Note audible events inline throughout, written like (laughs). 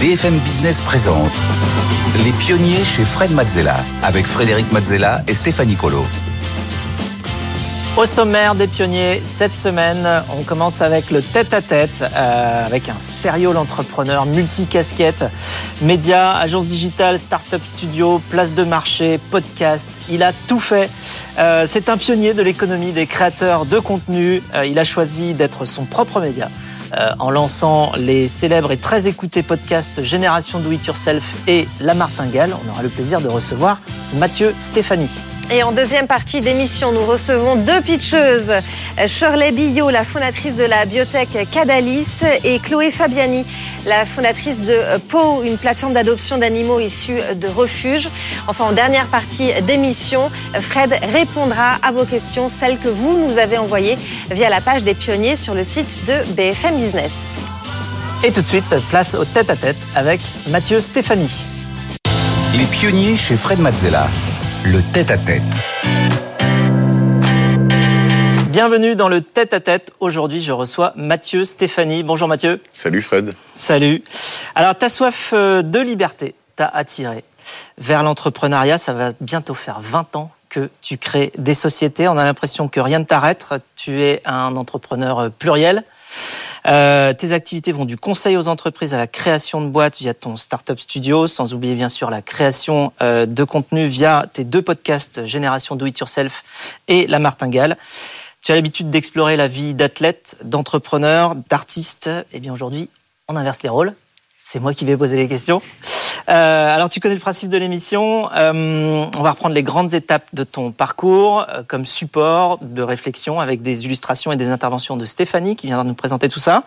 BFM Business présente Les pionniers chez Fred Mazzella avec Frédéric Mazzella et Stéphanie Colo. Au sommaire des pionniers, cette semaine, on commence avec le tête-à-tête, euh, avec un sérieux entrepreneur multicasquette, médias, agence digitale, start-up studio, place de marché, podcast. Il a tout fait. Euh, c'est un pionnier de l'économie des créateurs de contenu. Euh, il a choisi d'être son propre média. Euh, en lançant les célèbres et très écoutés podcasts Génération Do It Yourself et La Martingale. On aura le plaisir de recevoir Mathieu Stéphanie. Et en deuxième partie d'émission, nous recevons deux pitcheuses. Shirley Billot, la fondatrice de la biotech Cadalis, et Chloé Fabiani, la fondatrice de PO, une plateforme d'adoption d'animaux issus de refuges. Enfin, en dernière partie d'émission, Fred répondra à vos questions, celles que vous nous avez envoyées via la page des pionniers sur le site de BFM Business. Et tout de suite, place au tête-à-tête avec Mathieu Stéphanie. Les pionniers chez Fred Mazzella. Le tête-à-tête. Bienvenue dans le tête-à-tête. Aujourd'hui, je reçois Mathieu Stéphanie. Bonjour Mathieu. Salut Fred. Salut. Alors, ta soif euh, de liberté t'a attiré vers l'entrepreneuriat. Ça va bientôt faire 20 ans que tu crées des sociétés. On a l'impression que rien ne t'arrête. Tu es un entrepreneur euh, pluriel. Euh, tes activités vont du conseil aux entreprises à la création de boîtes via ton startup studio, sans oublier bien sûr la création euh, de contenu via tes deux podcasts Génération Do It Yourself et La Martingale. Tu as l'habitude d'explorer la vie d'athlète, d'entrepreneur, d'artiste. Eh bien aujourd'hui, on inverse les rôles. C'est moi qui vais poser les questions. Euh, alors, tu connais le principe de l'émission. Euh, on va reprendre les grandes étapes de ton parcours euh, comme support de réflexion avec des illustrations et des interventions de Stéphanie qui viendra nous présenter tout ça.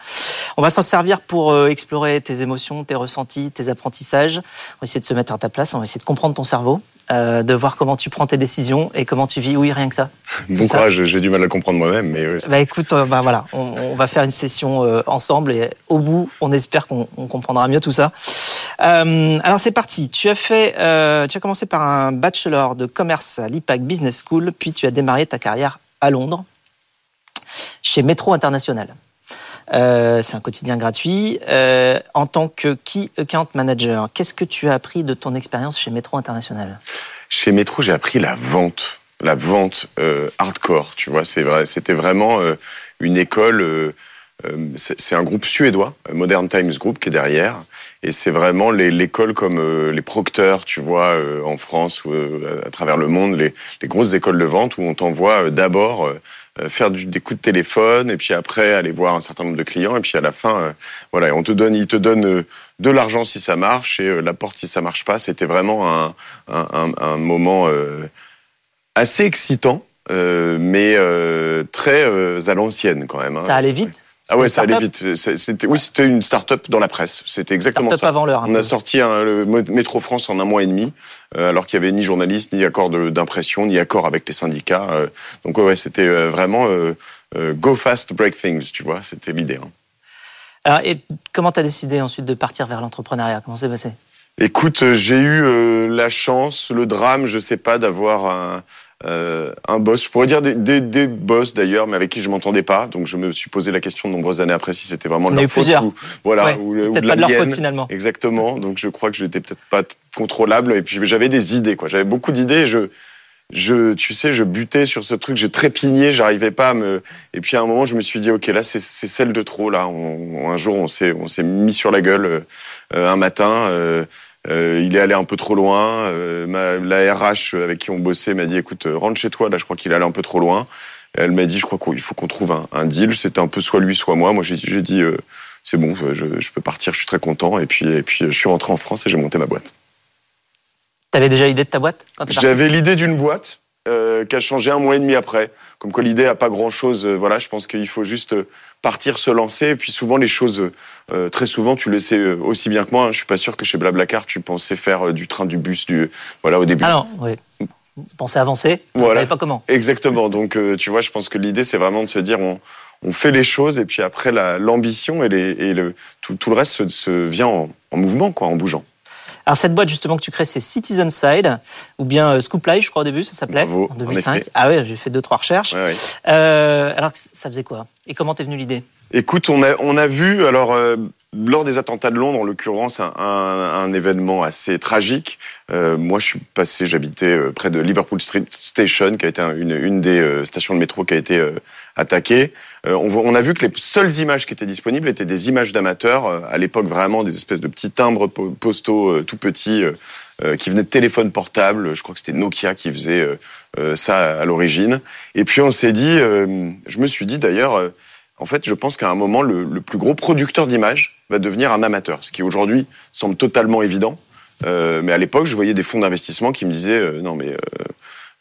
On va s'en servir pour euh, explorer tes émotions, tes ressentis, tes apprentissages. On va essayer de se mettre à ta place. On va essayer de comprendre ton cerveau. Euh, de voir comment tu prends tes décisions et comment tu vis. Oui, rien que ça. Bon ça. courage, j'ai du mal à comprendre moi-même, mais oui. Bah écoute, euh, bah voilà, on, on va faire une session euh, ensemble et au bout, on espère qu'on on comprendra mieux tout ça. Euh, alors c'est parti. Tu as fait, tu as commencé par un bachelor de commerce à l'IPAC Business School, puis tu as démarré ta carrière à Londres, chez Metro International. Euh, c'est un quotidien gratuit. Euh, en tant que Key Account Manager, qu'est-ce que tu as appris de ton expérience chez Metro International? Chez Metro, j'ai appris la vente, la vente euh, hardcore. Tu vois, c'était vraiment une école. c'est un groupe suédois, Modern Times Group, qui est derrière, et c'est vraiment l'école comme les procteurs, tu vois, en France ou à travers le monde, les, grosses écoles de vente où on t'envoie d'abord faire du, des coups de téléphone, et puis après aller voir un certain nombre de clients, et puis à la fin, euh, voilà, on te donne, ils te donnent euh, de l'argent si ça marche et euh, la porte si ça marche pas. C'était vraiment un, un, moment euh, assez excitant, euh, mais euh, très euh, à l'ancienne quand même. hein. Ça allait vite? Ah ouais, ça allait start-up vite. C'était, oui, c'était une start-up dans la presse. C'était exactement Start-up ça. avant l'heure. un On a sorti un, le Métro France en un mois et demi, euh, alors qu'il y avait ni journaliste, ni accord de- d'impression, ni accord avec les syndicats. euh. donc ouais, c'était euh, vraiment euh, go fast, break things, tu vois. C'était l'idée. hein. Alors, et comment tu as décidé ensuite de partir vers l'entrepreneuriat? Comment c'est passé? Écoute, j'ai eu euh, la chance, le drame, je sais pas, d'avoir un, euh, un boss. Je pourrais dire des, des, des boss d'ailleurs, mais avec qui je m'entendais pas. Donc je me suis posé la question de nombreuses années après si c'était vraiment de leur eu faute plusieurs. ou voilà Ouais, ou, ou peut-être pas de leur faute finalement. Exactement. Donc je crois que je n'étais peut-être pas contrôlable. Et puis j'avais des idées, quoi. J'avais beaucoup d'idées. Je, je, tu sais, je butais sur ce truc. Je trépignais. J'arrivais pas à me. Et puis à un moment, je me suis dit, ok, là, c'est celle de trop. Là, on, un jour, on s'est, on s'est mis sur la gueule euh, un matin. euh, euh, il est allé un peu trop loin. Euh, ma, la RH avec qui on bossait m'a dit, écoute, euh, rentre chez toi. Là, je crois qu'il est allé un peu trop loin. Elle m'a dit, je crois qu'il faut qu'on trouve un, un deal. C'était un peu soit lui, soit moi. Moi, j'ai dit, euh, c'est bon, je, je peux partir. Je suis très content. Et puis, et puis, je suis rentré en France et j'ai monté ma boîte. Tu avais déjà l'idée de ta boîte quand J'avais l'idée d'une boîte euh, qui a changé un mois et demi après. Comme quoi l'idée a pas grand chose. voilà, je pense qu'il faut juste euh, partir, se lancer. Et puis souvent les choses, euh, très souvent, tu le sais euh, aussi bien que moi. Hein, je suis pas sûr que chez Blablacar tu pensais faire euh, du train, du bus, du voilà au début. Ah non, oui. Pensez avancer, ne Voilà. savait pas comment. Exactement. Donc, euh, tu vois, je pense que l'idée, c'est vraiment de se dire, on, on fait les choses, et puis après, la- l'ambition et, les, et le, tout, tout le reste se, se vient en, en mouvement, quoi, en bougeant. Alors cette boîte justement que tu crées, c'est Citizen Side, ou bien euh, Scoop Live, je crois au début, ça s'appelait, en en 2005. effet. Ah ouais, j'ai fait deux trois recherches. Ouais, ouais. Euh, alors ça faisait quoi? Et comment t'es venue l'idée? Écoute, on a, on a vu, alors, euh, lors des attentats de Londres, en l'occurrence, un, événement assez tragique. Euh, moi, je suis passé, j'habitais euh, près de Liverpool Street Station, qui a été une, une des stations de métro qui a été attaquée. On, on, a vu que les seules images qui étaient disponibles étaient des images d'amateurs, à l'époque vraiment des espèces de petits timbres postaux tout petits qui venaient de téléphones portables. Je crois que c'était Nokia qui faisait ça à l'origine. Et puis on s'est dit, je me suis dit d'ailleurs en fait, je pense qu'à un moment, le, le plus gros producteur d'images va devenir un amateur, ce qui aujourd'hui semble totalement évident. Euh, mais à l'époque, je voyais des fonds d'investissement qui me disaient euh, non mais euh,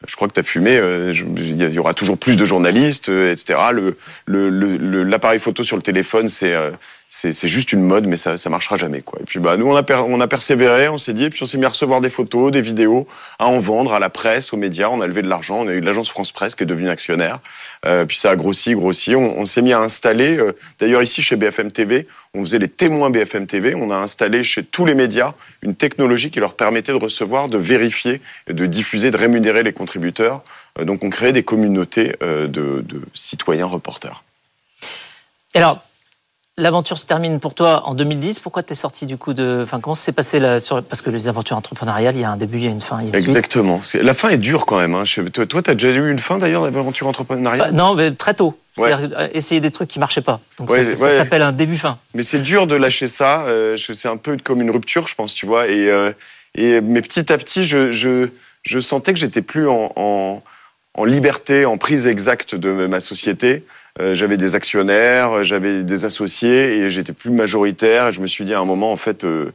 je crois que tu as fumé, euh, il y aura toujours plus de journalistes, euh, etc. L'appareil le, le, photo sur le téléphone, c'est euh, c'est juste une mode, mais ça, ça marchera jamais. Quoi. Et puis bah, nous, on a, persévéré, on s'est dit, puis on s'est mis à recevoir des photos, des vidéos, à en vendre à la presse, aux médias. On a levé de l'argent, on a eu l'agence France Presse qui est devenue actionnaire. Euh, puis ça a grossi, grossi. On, s'est mis à installer, euh, d'ailleurs ici chez BFM TV, on faisait les témoins BFM TV. On a installé chez tous les médias une technologie qui leur permettait de recevoir, de vérifier, de diffuser, de rémunérer les contributeurs. Euh, donc on créait des communautés de, de citoyens reporters. Alors, L'aventure se termine pour toi en 2010. Pourquoi tu es sorti du coup de. Enfin, comment s'est passé là sur... Parce que les aventures entrepreneuriales, il y a un début, il y a une fin. Il y a Exactement. La fin est dure quand même. Hein. Toi, tu as déjà eu une fin d'ailleurs d'aventure entrepreneuriale? Bah, Non, mais très tôt. Ouais. Essayer des trucs qui marchaient pas. Donc ouais, ça, ça s'appelle un début-fin. Mais c'est dur de lâcher ça. Euh, c'est un peu comme une rupture, je pense, tu vois. Et, euh, et mais petit à petit, je, je, je sentais que j'étais plus en, en, en liberté, en prise exacte de ma société. Euh, j'avais des actionnaires, j'avais des associés et j'étais plus majoritaire. Je me suis dit à un moment, en fait, euh,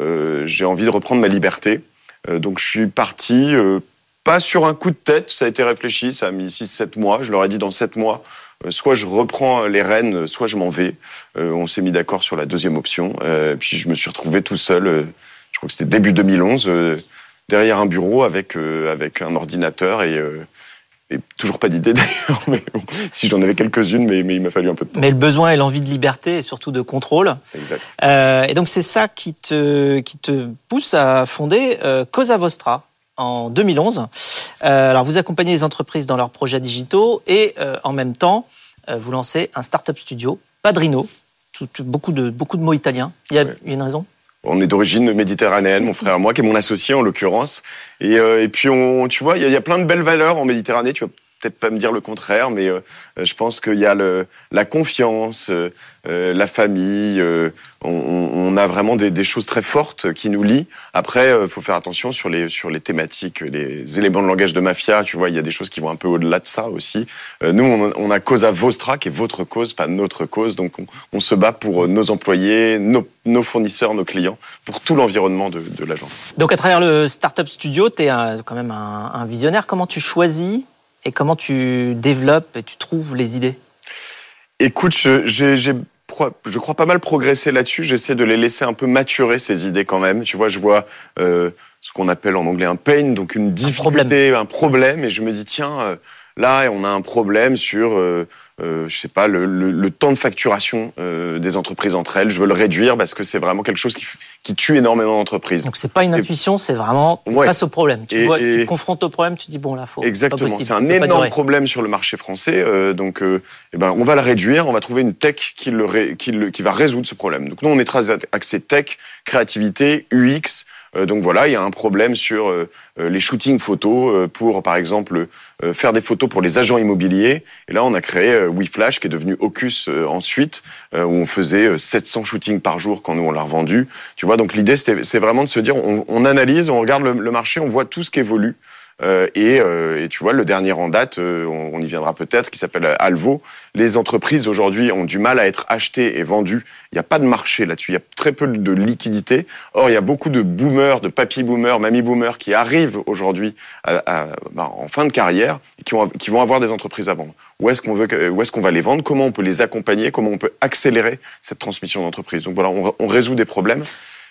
euh, j'ai envie de reprendre ma liberté. Euh, donc je suis parti, euh, pas sur un coup de tête, ça a été réfléchi, ça a mis 6-7 mois. Je leur ai dit dans 7 mois, euh, soit je reprends les rênes, soit je m'en vais. on s'est mis d'accord sur la deuxième option. puis je me suis retrouvé tout seul, je crois que c'était début 2011, derrière un bureau avec, avec un ordinateur et et toujours pas d'idée (laughs) d'ailleurs, mais bon, si j'en avais quelques-unes, mais, mais, il m'a fallu un peu de temps. Mais le besoin et l'envie de liberté et surtout de contrôle. Exact. Euh, et donc c'est ça qui te, qui te pousse à fonder euh, Cosa Vostra en 2011. Euh, alors vous accompagnez les entreprises dans leurs projets digitaux et euh, en même temps vous lancez un startup studio, Padrino. Tout, tout, beaucoup, de, beaucoup de mots italiens. Il y a ouais. une raison? On est d'origine méditerranéenne, mon frère et moi, qui est mon associé en l'occurrence. Et, euh, et puis, on, tu vois, il y, y, a plein de belles valeurs en Méditerranée. Tu vas peut-être pas me dire le contraire, mais euh, je pense qu'il y a le, la confiance, euh, la famille. Euh, on, a vraiment des, choses très fortes qui nous lient. Après, il faut faire attention sur les sur les thématiques, les éléments de langage de mafia. Tu vois, il y a des choses qui vont un peu au-delà de ça aussi. nous, on, on a Cosa Vostra, qui est votre cause, pas notre cause. Donc, on, se bat pour nos employés, nos, fournisseurs, nos clients, pour tout l'environnement de, l'agence. Donc, à travers le Startup Studio, tu es quand même un visionnaire. Comment tu choisis et comment tu développes et tu trouves les idées? Écoute, je, j'ai, je crois pas mal progresser là-dessus. J'essaie de les laisser un peu maturer ces idées quand même. Tu vois, je vois euh, ce qu'on appelle en anglais un pain, donc une difficulté, un problème, un problème et je me dis tiens, euh, là on a un problème sur euh, euh, je sais pas, le, le, le temps de facturation euh, des entreprises entre elles. Je veux le réduire parce que c'est vraiment quelque chose qui, qui tue énormément d'entreprises. Donc c'est pas une intuition, c'est vraiment ouais. face au problème. Tu, et, vois, et... tu te confrontes au problème, tu dis bon là faut. Exactement. C'est un énorme problème sur le marché français. Euh, donc eh ben on va le réduire, on va trouver une tech qui le, ré, qui, le qui va résoudre ce problème. Donc nous on est très axé tech, créativité, UX. Euh, donc voilà, il y a un problème sur euh, les shootings photos euh, pour, par exemple, faire des photos pour les agents immobiliers. Et là, on a créé WeFlash, qui est devenu Ocus ensuite, où on faisait 700 shootings par jour quand nous on l'a revendu. Tu vois, donc l'idée, c'est vraiment de se dire, on, on analyse, on regarde le, le marché, on voit tout ce qui évolue. Euh, et, euh, et, tu vois, le dernier en date, euh, on, y viendra peut-être, qui s'appelle Alvo. Les entreprises aujourd'hui ont du mal à être achetées et vendues. Il n'y a pas de marché là-dessus. Il y a très peu de liquidité. Or, il y a beaucoup de boomers, de papy boomers, mamie boomers qui arrivent aujourd'hui bah, en fin de carrière et qui, ont, qui, vont avoir des entreprises à vendre. Où est-ce qu'on veut, où est-ce qu'on va les vendre? Comment on peut les accompagner? Comment on peut accélérer cette transmission d'entreprise? Donc voilà, on résout des problèmes.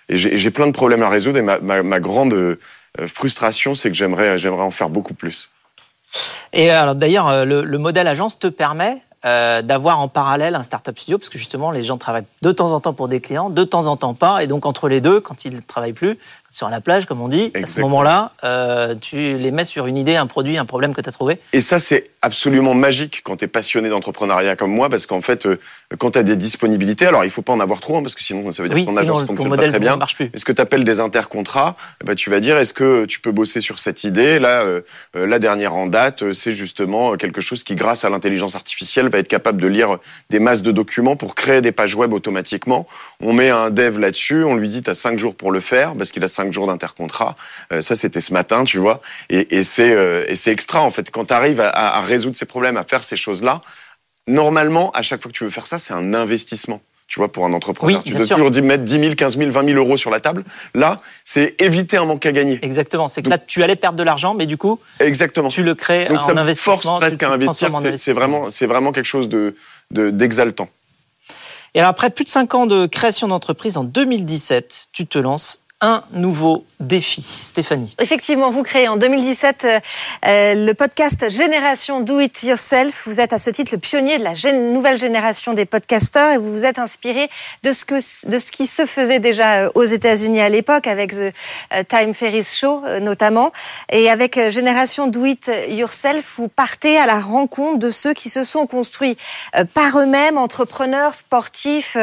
Et j'ai plein de problèmes à résoudre. Et ma, grande euh, frustration, c'est que j'aimerais, j'aimerais en faire beaucoup plus. Et alors d'ailleurs, le, le, modèle agence te permet euh, d'avoir en parallèle un startup studio, parce que justement, les gens travaillent de temps en temps pour des clients, de temps en temps pas, et donc entre les deux, quand ils ne travaillent plus, sur la plage, comme on dit. À ce moment-là, euh, tu les mets sur une idée, un produit, un problème que tu as trouvé. Et ça, c'est absolument magique quand tu es passionné d'entrepreneuriat comme moi, parce qu'en fait, euh, quand tu as des disponibilités, alors il faut pas en avoir trop, hein, parce que sinon ça veut dire Oui, que ton sinon, agence ton fonctionne pas très ne bien. marche plus. Est-ce que tu appelles des intercontrats? Eh ben, Tu vas dire, est-ce que tu peux bosser sur cette idée? Là, euh, la dernière en date, c'est justement quelque chose qui, grâce à l'intelligence artificielle, va être capable de lire des masses de documents pour créer des pages web automatiquement. On met un dev là-dessus, on lui dit, tu as 5 jours pour le faire, parce qu'il a 5 jours d'intercontrat. Euh, ça, c'était ce matin, tu vois. Et, et c'est euh, c'est extra, en fait. Quand tu arrives à, résoudre ces problèmes, à faire ces choses-là, normalement, à chaque fois que tu veux faire ça, c'est un investissement. Tu vois, pour un entrepreneur, Oui, tu dois sûr. toujours mettre 10 000, 15 000, 20 000 euros sur la table. Là, c'est éviter un manque à gagner. Exactement. C'est que là, tu allais perdre de l'argent, mais du coup, Exactement. tu le crées Donc en ça me investissement. force presque à investir. C'est- vraiment, c'est vraiment quelque chose de de- d'exaltant. Et alors, après plus de 5 ans de création d'entreprise, en 2017, tu te lances un nouveau défi. Stéphanie. Effectivement, vous créez en 2017 euh, euh, le podcast Génération Do It Yourself. Vous êtes à ce titre le pionnier de la nouvelle génération des podcasteurs et vous vous êtes inspiré de ce, qui se faisait déjà euh, aux États-Unis à l'époque avec The Time Ferris Show notamment. Et avec Génération Do It Yourself, vous partez à la rencontre de ceux qui se sont construits par eux-mêmes, entrepreneurs, sportifs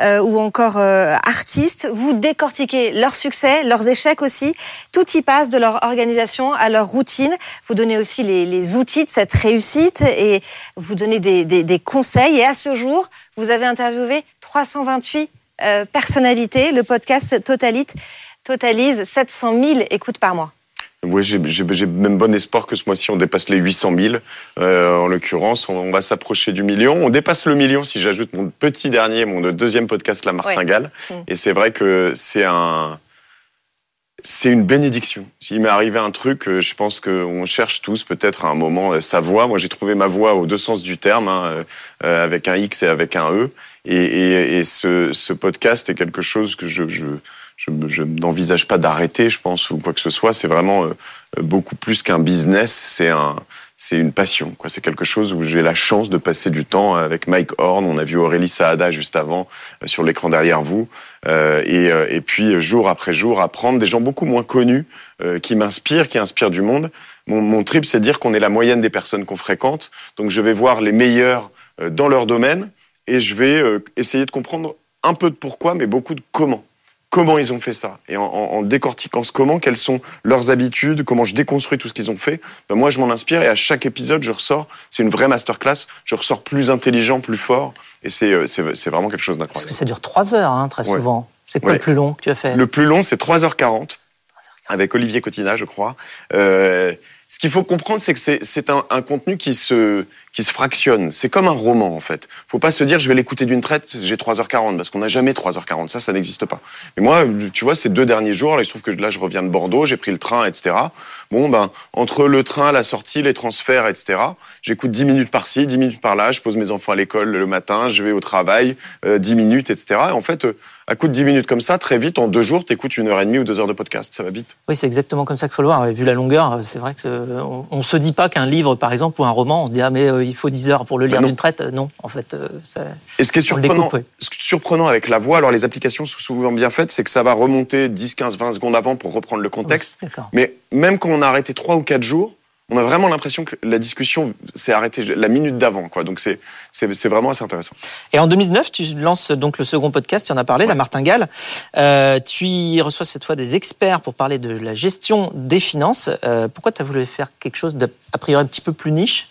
ou encore artistes. Vous décortiquez leurs succès, leurs échecs aussi. Tout y passe de leur organisation à leur routine. Vous donnez aussi les, les outils de cette réussite et vous donnez des, des- des conseils. Et à ce jour, vous avez interviewé 328 euh, personnalités. Le podcast totalite, totalise 700 000 écoutes par mois. Ouais, j'ai même bon espoir que ce mois-ci on dépasse les 800 000. Euh, en l'occurrence, on, on va s'approcher du million. On dépasse le million si j'ajoute mon petit dernier, mon deuxième podcast, La Martingale. Mm. Et c'est vrai que c'est un, c'est une bénédiction. Il m'est arrivé un truc, euh, je pense qu'on cherche tous peut-être à un moment euh, sa voix. Moi, j'ai trouvé ma voix aux deux sens du terme, hein, euh, avec un X et avec un E. Et, et, et ce, ce podcast est quelque chose que je, je, je, je n'envisage pas d'arrêter, je pense, ou quoi que ce soit. C'est vraiment beaucoup plus qu'un business. C'est un, c'est une passion. Quoi. C'est quelque chose où j'ai la chance de passer du temps avec Mike Horn. On a vu Aurélie Saada juste avant euh, sur l'écran derrière vous. Euh, et, euh, et puis euh, jour après jour, apprendre des gens beaucoup moins connus euh, qui m'inspirent, qui inspirent du monde. Mon, mon trip, c'est de dire qu'on est la moyenne des personnes qu'on fréquente. Donc je vais voir les meilleurs dans leur domaine et je vais essayer de comprendre un peu de pourquoi, mais beaucoup de comment. Comment ils ont fait ça Et en, décortiquant ce comment, quelles sont leurs habitudes, comment je déconstruis tout ce qu'ils ont fait, ben moi je m'en inspire et à chaque épisode je ressors, c'est une vraie masterclass, je ressors plus intelligent, plus fort et c'est euh, vraiment quelque chose Parce que d'incroyable. ça dure 3 heures, hein, très Ouais. souvent. C'est quoi Ouais. le plus long que tu as fait? Le plus long, c'est 3h40 avec Olivier Cotina, je crois. Euh, ce qu'il faut comprendre, c'est que c'est- c'est un, un contenu qui se, qui se fractionne. C'est comme un roman, en fait. faut pas se dire, je vais l'écouter d'une traite, j'ai 3h40, parce qu'on n'a jamais 3h40. Ça, ça n'existe pas. Mais moi, tu vois, ces deux derniers jours, là, il se trouve que là, je reviens de Bordeaux, j'ai pris le train, etc. Bon, ben, entre le train, la sortie, les transferts, etc., j'écoute 10 minutes par-ci, 10 minutes par-là, je pose mes enfants à l'école le matin, je vais au travail, euh, 10 minutes, etc. Et en fait, euh, à coup de 10 minutes comme ça, très vite, en deux jours, t'écoutes une heure et demie ou deux heures de podcast. Ça va vite. Oui, c'est exactement comme ça qu'il faut le voir. Vu la longueur, euh, c'est vrai que euh, on se dit pas qu'un livre, par exemple, ou un roman, on se dit ah mais euh, il faut 10 heures pour le lire non. d'une traite. Euh, Non, en fait, euh, ça, Et ce qui est surprenant, ce qui est surprenant avec la voix, alors les applications sont souvent bien faites, c'est que ça va remonter 10, 15, 20 secondes avant pour reprendre le contexte. Oui. Mais même quand on a arrêté trois ou quatre jours, on a vraiment l'impression que la discussion s'est arrêtée la minute d'avant, quoi. Donc c'est vraiment assez intéressant. Et en 2009, tu lances donc le second podcast, tu en as parlé, La Martingale. Euh, tu y reçois cette fois des experts pour parler de la gestion des finances. Euh, pourquoi tu as voulu faire quelque chose d'a a priori un petit peu plus niche?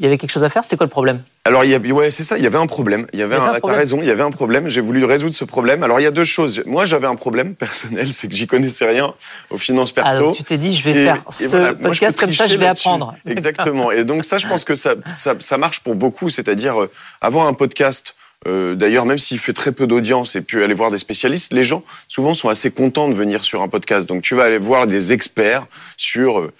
Il y avait quelque chose à faire, c'était quoi le problème? Alors, il y a, ouais, c'est ça, il y avait un problème. Il y avait, Il y avait un un, t'as problème. raison, il y avait un problème. J'ai voulu résoudre ce problème. Alors, il y a deux choses. Moi, j'avais un problème personnel, c'est que j'y connaissais rien aux finances perso. Alors tu t'es dit, je vais Et- faire ce voilà, podcast comme ça, je vais apprendre. (laughs) Exactement. Et donc ça, je pense que ça, ça, ça marche pour beaucoup. C'est-à-dire euh, avoir un podcast. euh, D'ailleurs, même s'il fait très peu d'audience et puis aller voir des spécialistes, les gens souvent sont assez contents de venir sur un podcast. Donc tu vas aller voir des experts sur euh,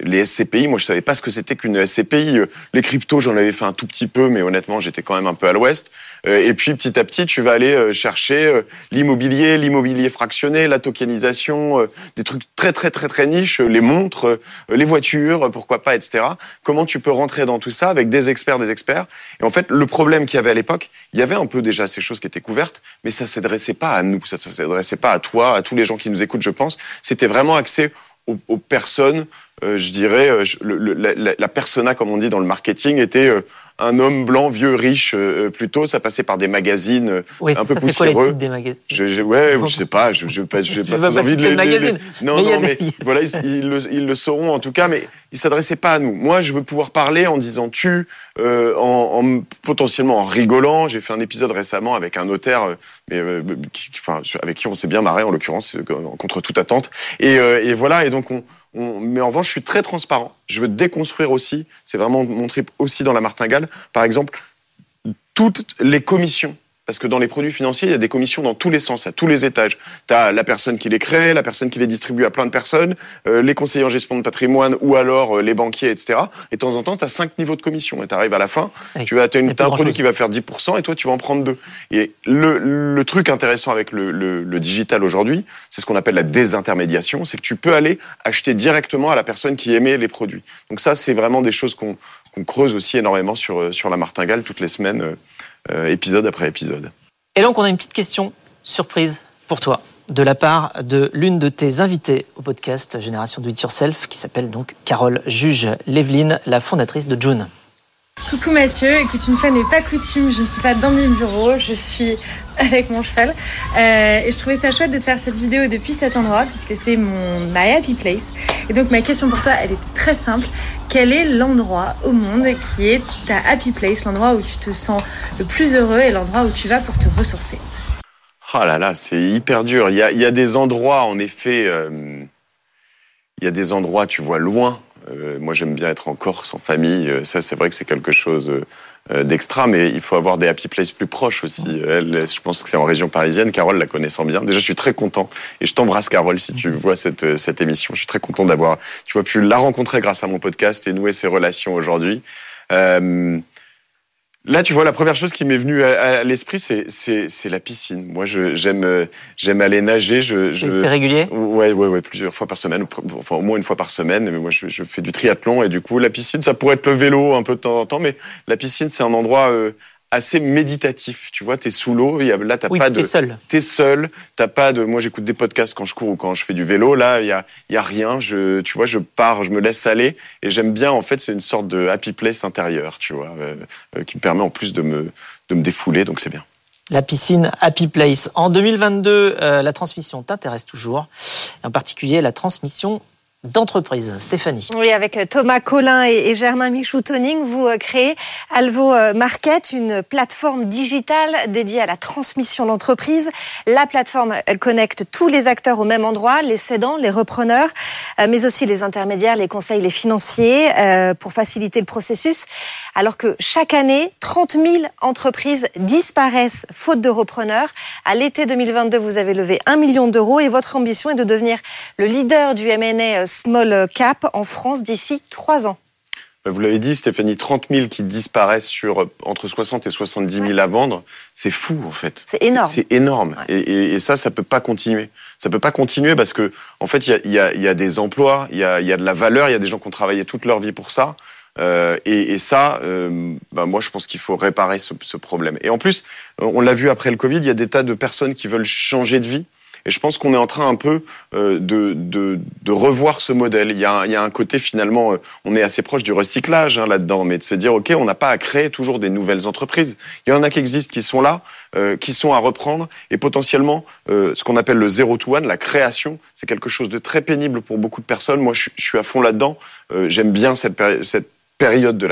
les SCPI, moi je savais pas ce que c'était qu'une SCPI. Euh, les cryptos, j'en avais fait un tout petit peu, mais honnêtement, j'étais quand même un peu à l'ouest. Euh, et puis petit à petit, tu vas aller chercher l'immobilier, l'immobilier fractionné, la tokenisation, des trucs très très très très niches, les montres, les voitures, pourquoi pas, etc. Comment tu peux rentrer dans tout ça avec des experts, des experts. Et en fait, le problème qu'il y avait à l'époque, il y avait un peu déjà ces choses qui étaient couvertes, mais ça s'adressait pas à nous, ça s'adressait pas à toi, à tous les gens qui nous écoutent, je pense. C'était vraiment axé aux, personnes, euh, je dirais, euh, la, la, persona, comme on dit dans le marketing, était euh, un homme blanc, vieux, riche, plutôt. Ça passait par des magazines un peu ça, poussiéreux. C'est quoi les titres des magazines je, Ouais, je sais pas. Je, je, pas, je pas, pas envie de les, magazines. Non, mais non, mais (laughs) voilà, ils, le, ils, le, sauront en tout cas. Mais ils s'adressaient pas à nous. Moi, je veux pouvoir parler en disant tu, en, en, potentiellement en rigolant. J'ai fait un épisode récemment avec un notaire, mais qui, enfin, avec qui on s'est bien marré en l'occurrence, contre toute attente. Et, et voilà. Et donc on, mais en revanche, je suis très transparent. Je veux déconstruire aussi. C'est vraiment mon trip aussi dans la martingale. Par exemple, toutes les commissions parce que dans les produits financiers, il y a des commissions dans tous les sens, à tous les étages. Tu as la personne qui les crée, la personne qui les distribue à plein de personnes, euh, les conseillers en gestion de patrimoine ou alors euh, les banquiers, etc. Et de temps en temps, tu as cinq niveaux de commission. Et tu arrives à la fin, tu as, as, une, un produit qui va faire 10% et toi, tu vas en prendre deux. Et le, le truc intéressant avec le, le, le digital aujourd'hui, c'est ce qu'on appelle la désintermédiation, c'est que tu peux aller acheter directement à la personne qui émet les produits. Donc ça, c'est vraiment des choses qu'on creuse aussi énormément sur, euh, sur la martingale toutes les semaines. Euh, épisode après épisode. Et donc, on a une petite question surprise pour toi de la part de l'une de tes invitées au podcast Génération Do It Yourself, qui s'appelle donc Carole Juge Léveline, la fondatrice de June. Coucou Mathieu, écoute, une fois n'est pas coutume, je ne suis pas dans mes bureaux, je suis (laughs) avec mon cheval. Euh, et je trouvais ça chouette de te faire cette vidéo depuis cet endroit, puisque c'est mon My Happy Place. Et donc ma question pour toi, elle est très simple. Quel est l'endroit au monde qui est ta Happy Place, l'endroit où tu te sens le plus heureux et l'endroit où tu vas pour te ressourcer? Oh là là, c'est hyper dur. Il y a, des endroits, en effet, euh, il y a des endroits, tu vois, loin, euh, moi, j'aime bien être en Corse, en famille. Euh, ça, c'est vrai que c'est quelque chose euh, d'extra, mais il faut avoir des happy places plus proches aussi. Je pense que c'est en région parisienne. Carole la connaissant bien. Déjà, je suis très content et je t'embrasse, Carole, si tu vois cette, cette émission. Je suis très content d'avoir, tu vois, pu la rencontrer grâce à mon podcast et nouer ces relations aujourd'hui. Euh, Là, tu vois, la première chose qui m'est venue à, l'esprit, c'est, c'est, c'est la piscine. Moi, je, j'aime, euh, j'aime aller nager. Je, c'est, c'est régulier? Ouais, ouais, ouais, plusieurs fois par semaine, enfin au moins une fois par semaine. Mais moi, je, je, fais du triathlon et du coup, la piscine, ça pourrait être le vélo un peu de temps en temps, mais la piscine, c'est un endroit euh, assez méditatif. Tu vois, t'es sous l'eau, là t'as oui, pas de. T'es seul. T'es seul. T'as pas de. Moi, j'écoute des podcasts quand je cours ou quand je fais du vélo. Là, il y a, y a rien. Je, tu vois, je pars, je me laisse aller et j'aime bien. En fait, c'est une sorte de happy place intérieur, tu vois, euh, euh, qui me permet en plus de me, de me défouler. Donc c'est bien. La piscine Happy Place. En 2022, euh, la transmission t'intéresse toujours, en particulier la transmission d'entreprise. Stéphanie. Oui, avec euh, Thomas Collin et Germain Michou-Toning, vous euh, créez Alvo euh, Market, une plateforme digitale dédiée à la transmission d'entreprise. La plateforme, elle connecte tous les acteurs au même endroit, les cédants, les repreneurs, mais aussi les intermédiaires, les conseils, les financiers, pour faciliter le processus. Alors que chaque année, 30 000 entreprises disparaissent faute de repreneurs. À l'été 2022, vous avez levé 1 million d'euros et votre ambition est de devenir le leader du M&A small cap en France d'ici trois ans. Bah, vous l'avez dit, Stéphanie, 30 000 qui disparaissent sur euh, entre 60 et 70 000 à vendre, c'est fou en fait. C'est énorme. C'est énorme. Et, ça, ça peut pas continuer. Ça peut pas continuer parce que en fait, il y a, des emplois, il y a, de la valeur, il y a des gens qui ont travaillé toute leur vie pour ça. Euh, et, ça, euh, bah, moi, je pense qu'il faut réparer ce, ce, problème. Et en plus, on l'a vu après le Covid, il y a des tas de personnes qui veulent changer de vie. Et je pense qu'on est en train un peu euh, de, de, de, revoir ce modèle. Il y, a, il y a un côté finalement, euh, on est assez proche du recyclage hein, là-dedans, mais de se dire, OK, on n'a pas à créer toujours des nouvelles entreprises. Il y en a qui existent, qui sont là, euh, qui sont à reprendre, et potentiellement, ce qu'on appelle le zero to one, la création, c'est quelque chose de très pénible pour beaucoup de personnes. Moi, je, je suis à fond là-dedans. J'aime bien cette, période de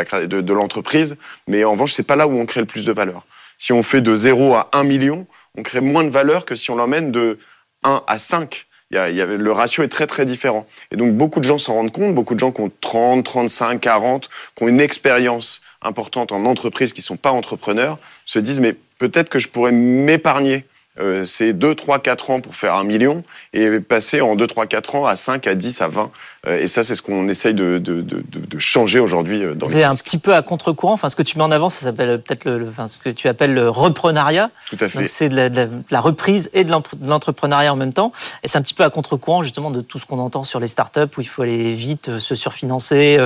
l'entreprise, de, de mais en revanche, c'est pas là où on crée le plus de valeur. Si on fait de 0 à 1 million, on crée moins de valeur que si on l'emmène de 1 à 5. Il y a, y a, le ratio est très très différent. Et donc beaucoup de gens s'en rendent compte, beaucoup de gens qui ont 30, 35, 40, qui ont une expérience importante en entreprise, qui sont pas entrepreneurs, se disent mais peut-être que je pourrais m'épargner euh, c'est 2, 3, 4 ans pour faire un million et passer en 2, 3, 4 ans à 5, à 10, à 20. Euh, et ça, c'est ce qu'on essaye de, de, de, de changer aujourd'hui euh, dans C'est un petit peu à contre-courant. Enfin, ce que tu mets en avant, ça s'appelle peut-être le, enfin, ce que tu appelles le reprenariat. Tout à fait. C'est de, la, de la reprise et de l'entrepreneuriat en même temps. Et c'est un petit peu à contre-courant, justement, de tout ce qu'on entend sur les startups où il faut aller vite, se surfinancer,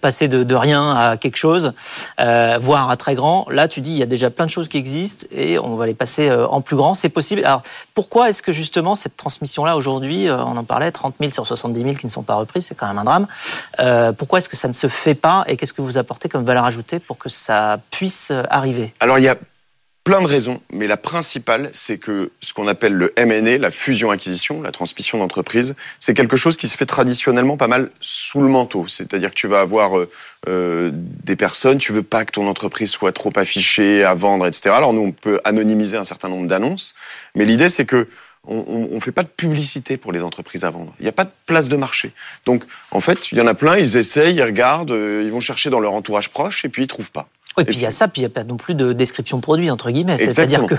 passer de, de rien à quelque chose, euh, voire à très grand. Là, tu dis, il y a déjà plein de choses qui existent et on va les passer en plus grand. C'est possible. Alors, pourquoi est-ce que justement cette transmission-là aujourd'hui, euh, on en parlait, 30 000 sur 70 000 qui ne sont pas reprises, c'est quand même un drame. Euh, pourquoi est-ce que ça ne se fait pas et qu'est-ce que vous apportez comme valeur ajoutée pour que ça puisse euh, arriver? Alors, il y a plein de raisons, mais la principale, c'est que ce qu'on appelle le M&A, la fusion-acquisition, la transmission d'entreprise, c'est quelque chose qui se fait traditionnellement pas mal sous le manteau. C'est-à-dire que tu vas avoir euh, des personnes, tu veux pas que ton entreprise soit trop affichée à vendre, etc. Alors nous, on peut anonymiser un certain nombre d'annonces, mais l'idée, c'est que on ne fait pas de publicité pour les entreprises à vendre. Il n'y a pas de place de marché. Donc, en fait, il y en a plein, ils essayent, ils regardent, euh, ils vont chercher dans leur entourage proche et puis ils trouvent pas. Oui, puis il y a ça, puis il n'y a pas non plus de description de produit, entre guillemets. C'est-à-dire que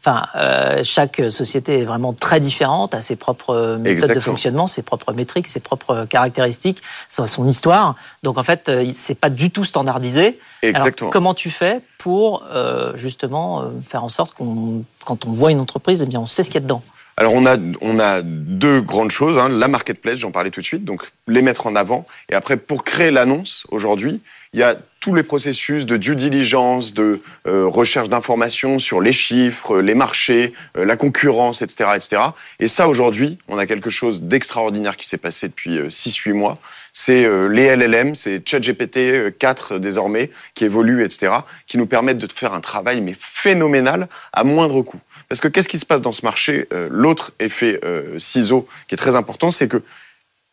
enfin, euh, chaque société est vraiment très différente, a ses propres méthodes de fonctionnement, ses propres métriques, ses propres caractéristiques, son histoire. Donc en fait, euh, c'est pas du tout standardisé. Exactement. Alors, comment tu fais pour euh, justement euh, faire en sorte qu'on, quand on voit une entreprise, eh bien, on sait ce qu'il y a dedans? Alors on a on a deux grandes choses, hein. la marketplace, j'en parlais tout de suite, donc les mettre en avant. Et après pour créer l'annonce aujourd'hui, il y a tous les processus de due diligence, de euh, recherche d'informations sur les chiffres, les marchés, euh, la concurrence, etc., etc. Et ça, aujourd'hui, on a quelque chose d'extraordinaire qui s'est passé depuis 6-8 mois. C'est euh, les LLM, c'est ChatGPT 4 désormais, qui évolue, etc., qui nous permettent de faire un travail mais phénoménal à moindre coût. Parce que qu'est-ce qui se passe dans ce marché? L'autre effet ciseau qui est très important, c'est que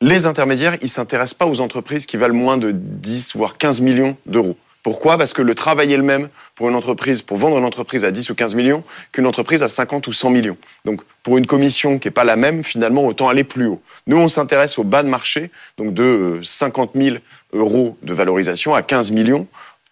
les intermédiaires, ils s'intéressent pas aux entreprises qui valent moins de 10 voire 15 millions d'euros. Pourquoi? Parce que le travail est le même pour une entreprise, pour vendre une entreprise à 10 ou 15 millions, qu'une entreprise à 50 ou 100 millions. Donc, pour une commission qui n'est pas la même, finalement, autant aller plus haut. Nous, on s'intéresse au bas de marché, donc de 50 000 euros de valorisation à 15 millions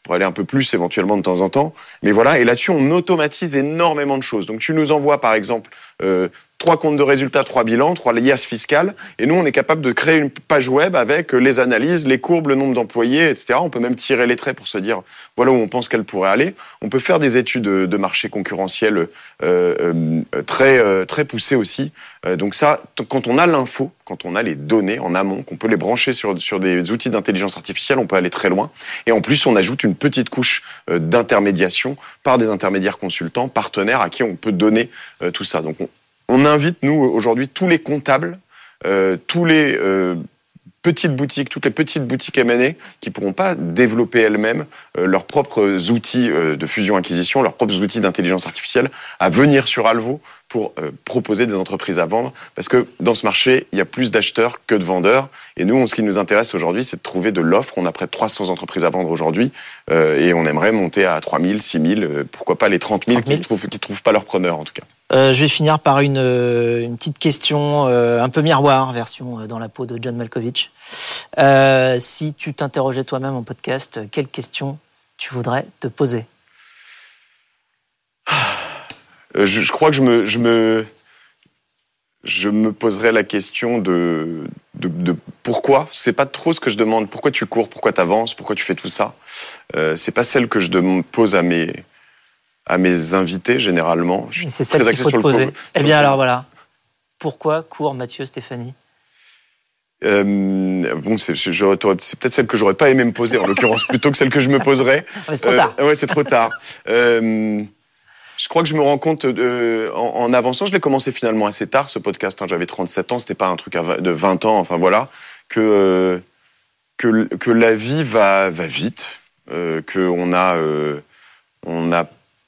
pour aller un peu plus éventuellement de temps en temps. Mais voilà, et là-dessus, on automatise énormément de choses. Donc tu nous envoies par exemple euh, trois comptes de résultats, trois bilans, trois liasses fiscales. Et nous, on est capable de créer une page web avec les analyses, les courbes, le nombre d'employés, etc. On peut même tirer les traits pour se dire voilà où on pense qu'elle pourrait aller. On peut faire des études de marché concurrentiel euh, euh, très euh, très poussées aussi. Euh, donc ça, quand on a l'info, quand on a les données en amont, qu'on peut les brancher sur sur des outils d'intelligence artificielle, on peut aller très loin. Et en plus, on ajoute une petite couche euh, d'intermédiation par des intermédiaires consultants, partenaires à qui on peut donner tout ça. Donc on, on invite, nous, aujourd'hui, tous les comptables, euh, tous les euh, petites boutiques, toutes les petites boutiques M&A qui pourront pas développer elles-mêmes euh, leurs propres outils euh, de fusion-acquisition, leurs propres outils d'intelligence artificielle, à venir sur Alvo pour euh, proposer des entreprises à vendre. Parce que dans ce marché, il y a plus d'acheteurs que de vendeurs. Et nous, ce qui nous intéresse aujourd'hui, c'est de trouver de l'offre. On a près de 300 entreprises à vendre aujourd'hui. et on aimerait monter à 3000, 6000, pourquoi pas les 30 000, 30 000. qui ne trouvent, trouvent, pas leur preneur, en tout cas. Euh, je vais finir par une, une petite question euh, un peu miroir, version dans la peau de John Malkovich. Euh, si tu t'interrogeais toi-même en podcast, quelle question tu voudrais te poser? Je, crois que je me, je me, je me poserais la question de, de, de pourquoi. C'est pas trop ce que je demande. Pourquoi tu cours? Pourquoi tu avances Pourquoi tu fais tout ça? Euh, C'est pas celle que je pose à mes à mes invités généralement. C'est celle qu'il faut te poser. Eh bien alors voilà. Pourquoi court Mathieu Stéphanie? Euh, bon, c'est peut-être celle que j'aurais pas aimé me poser, en l'occurrence, (laughs) plutôt que celle que je me poserais. c'est trop tard. Euh, ouais, c'est trop tard. euh, je crois que je me rends compte euh, en, en, avançant, je l'ai commencé finalement assez tard, ce podcast. Hein, J'avais 37 ans, c'était pas un truc de 20 ans, enfin voilà, que, euh, que, que la vie va, va vite, euh, qu'on a, on a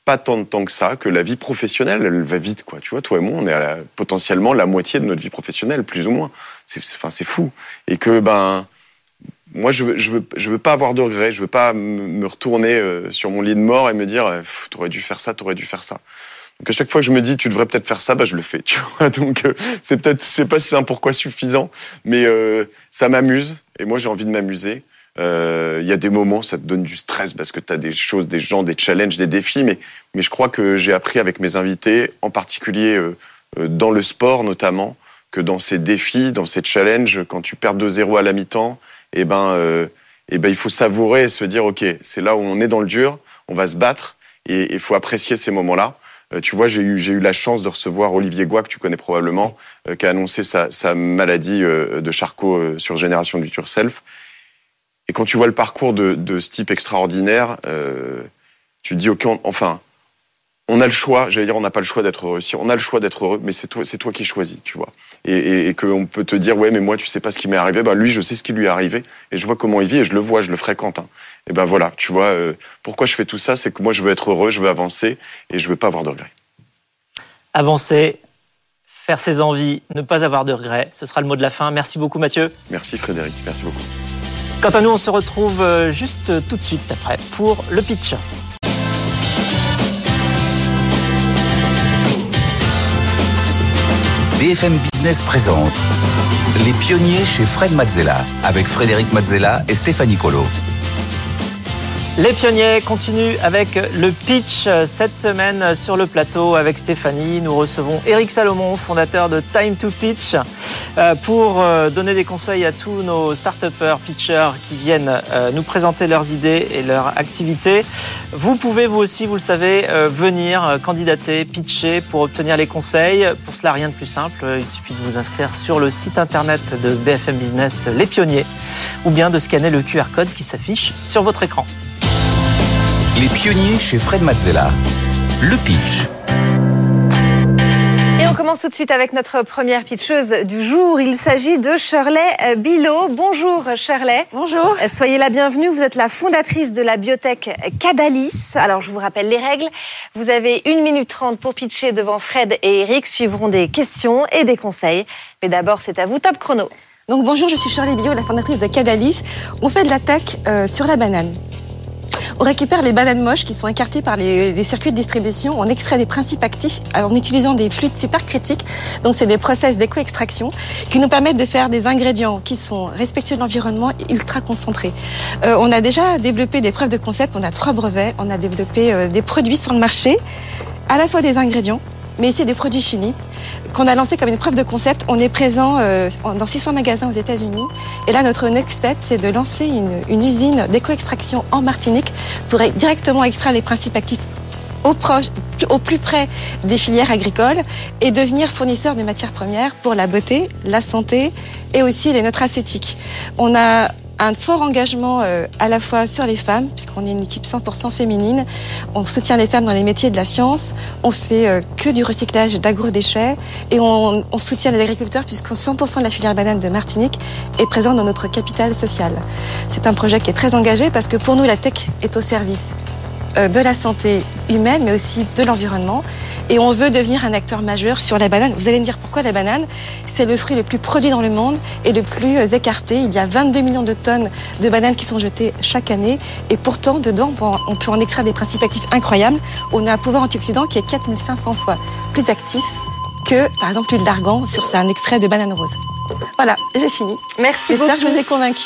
pas tant de temps que ça, que la vie professionnelle, elle va vite, quoi. Tu vois, toi et moi, on est à la, potentiellement la moitié de notre vie professionnelle, plus ou moins. C'est, enfin, c'est fou. Et que, ben, moi, je veux, je veux, je veux pas avoir de regrets. Je veux pas me retourner euh, sur mon lit de mort et me dire, t'aurais dû faire ça, t'aurais dû faire ça. Donc à chaque fois que je me dis, tu devrais peut-être faire ça, bah je le fais. (laughs) Tu vois. Donc euh, c'est peut-être, je sais pas si c'est un pourquoi suffisant, mais euh, ça m'amuse et moi j'ai envie de m'amuser. Euh, Il y a des moments, ça te donne du stress parce que tu as des choses, des gens, des challenges, des défis. Mais, mais je crois que j'ai appris avec mes invités, en particulier euh, euh, dans le sport notamment, que dans ces défis, dans ces challenges, quand tu perds 2-0 à la mi-temps, eh ben, euh, eh ben, il faut savourer et se dire, OK, c'est là où on est dans le dur, on va se battre et il faut apprécier ces moments-là. Tu vois, j'ai eu, j'ai eu la chance de recevoir Olivier Goua, que tu connais probablement, qui a annoncé sa, sa maladie de Charcot sur Génération du Self. Et quand tu vois le parcours de, de ce type extraordinaire, euh, tu te dis, OK, on- enfin, on a le choix, j'allais dire, on n'a pas le choix d'être heureux. Si on a le choix d'être heureux, mais c'est toi, c'est toi qui choisis, tu vois. Et, et, et qu'on peut te dire, ouais, mais moi, tu sais pas ce qui m'est arrivé. Ben, lui, je sais ce qui lui est arrivé. Et je vois comment il vit et je le vois, je le fréquente. hein. Et ben voilà, tu vois, euh, pourquoi je fais tout ça, c'est que moi, je veux être heureux, je veux avancer et je veux pas avoir de regrets. Avancer, faire ses envies, ne pas avoir de regrets. Ce sera le mot de la fin. Merci beaucoup, Mathieu. Merci Frédéric, merci beaucoup. Quant à nous, on se retrouve euh, juste tout de suite après pour le pitch. BFM Business présente Les pionniers chez Fred Mazzella avec Frédéric Mazzella et Stéphanie Colo. Les pionniers continuent avec le pitch cette semaine sur le plateau avec Stéphanie. Nous recevons Eric Salomon, fondateur de Time to Pitch, euh, pour euh, donner des conseils à tous nos start-upers, pitchers qui viennent euh, nous présenter leurs idées et leurs activités. Vous pouvez vous aussi, vous le savez, venir candidater, pitcher pour obtenir les conseils. Pour cela, rien de plus simple. Il suffit de vous inscrire sur le site internet de BFM Business Les Pionniers ou bien de scanner le QR code qui s'affiche sur votre écran. Les pionniers chez Fred Mazzella. Le pitch. Et on commence tout de suite avec notre première pitcheuse du jour. Il s'agit de Shirley euh, Bilot. Bonjour Shirley. Bonjour. Euh, Soyez la bienvenue. Vous êtes la fondatrice de la biotech Cadalis. Alors, je vous rappelle les règles. Vous avez 1 minute 30 pour pitcher devant Fred et Eric. Suivront des questions et des conseils. Mais d'abord, c'est à vous, top chrono. Donc bonjour, je suis Shirley Bio, la fondatrice de Cadalis. On fait de la tech euh, sur la banane. On récupère les bananes moches qui sont écartées par les, circuits de distribution. On extrait des principes actifs en utilisant des fluides supercritiques. Donc c'est des process d'éco-extraction qui nous permettent de faire des ingrédients qui sont respectueux de l'environnement et ultra concentrés. Euh, on a déjà développé des preuves de concept. On a trois brevets. On a développé euh, des produits sur le marché, à la fois des ingrédients, mais aussi des produits finis qu'on a lancé comme une preuve de concept. On est présent euh, dans 600 magasins aux États-Unis. Et là, notre next step, c'est de lancer une, usine d'éco-extraction en Martinique pour directement extraire les principes actifs au, au plus près des filières agricoles et devenir fournisseur de matières premières pour la beauté, la santé et aussi les nutraceutiques. On un fort engagement euh, à la fois sur les femmes, puisqu'on est une équipe 100% féminine. On soutient les femmes dans les métiers de la science. On fait euh, que du recyclage d'agro-déchets. Et on, on soutient les agriculteurs, puisque 100% de la filière banane de Martinique est présente dans notre capital social. C'est un projet qui est très engagé, parce que pour nous, la tech est au service euh, de la santé humaine, mais aussi de l'environnement. Et on veut devenir un acteur majeur sur la banane. Vous allez me dire pourquoi la banane C'est le fruit le plus produit dans le monde et le plus euh, écarté. Il y a 22 millions de tonnes de bananes qui sont jetées chaque année. Et pourtant, dedans, on peut en- extraire des principes actifs incroyables. On a un pouvoir antioxydant qui est 4500 fois plus actif que, par exemple, l'huile d'argan sur un extrait de banane rose. Voilà, j'ai fini. Merci J'espère beaucoup. que je vous ai convaincu.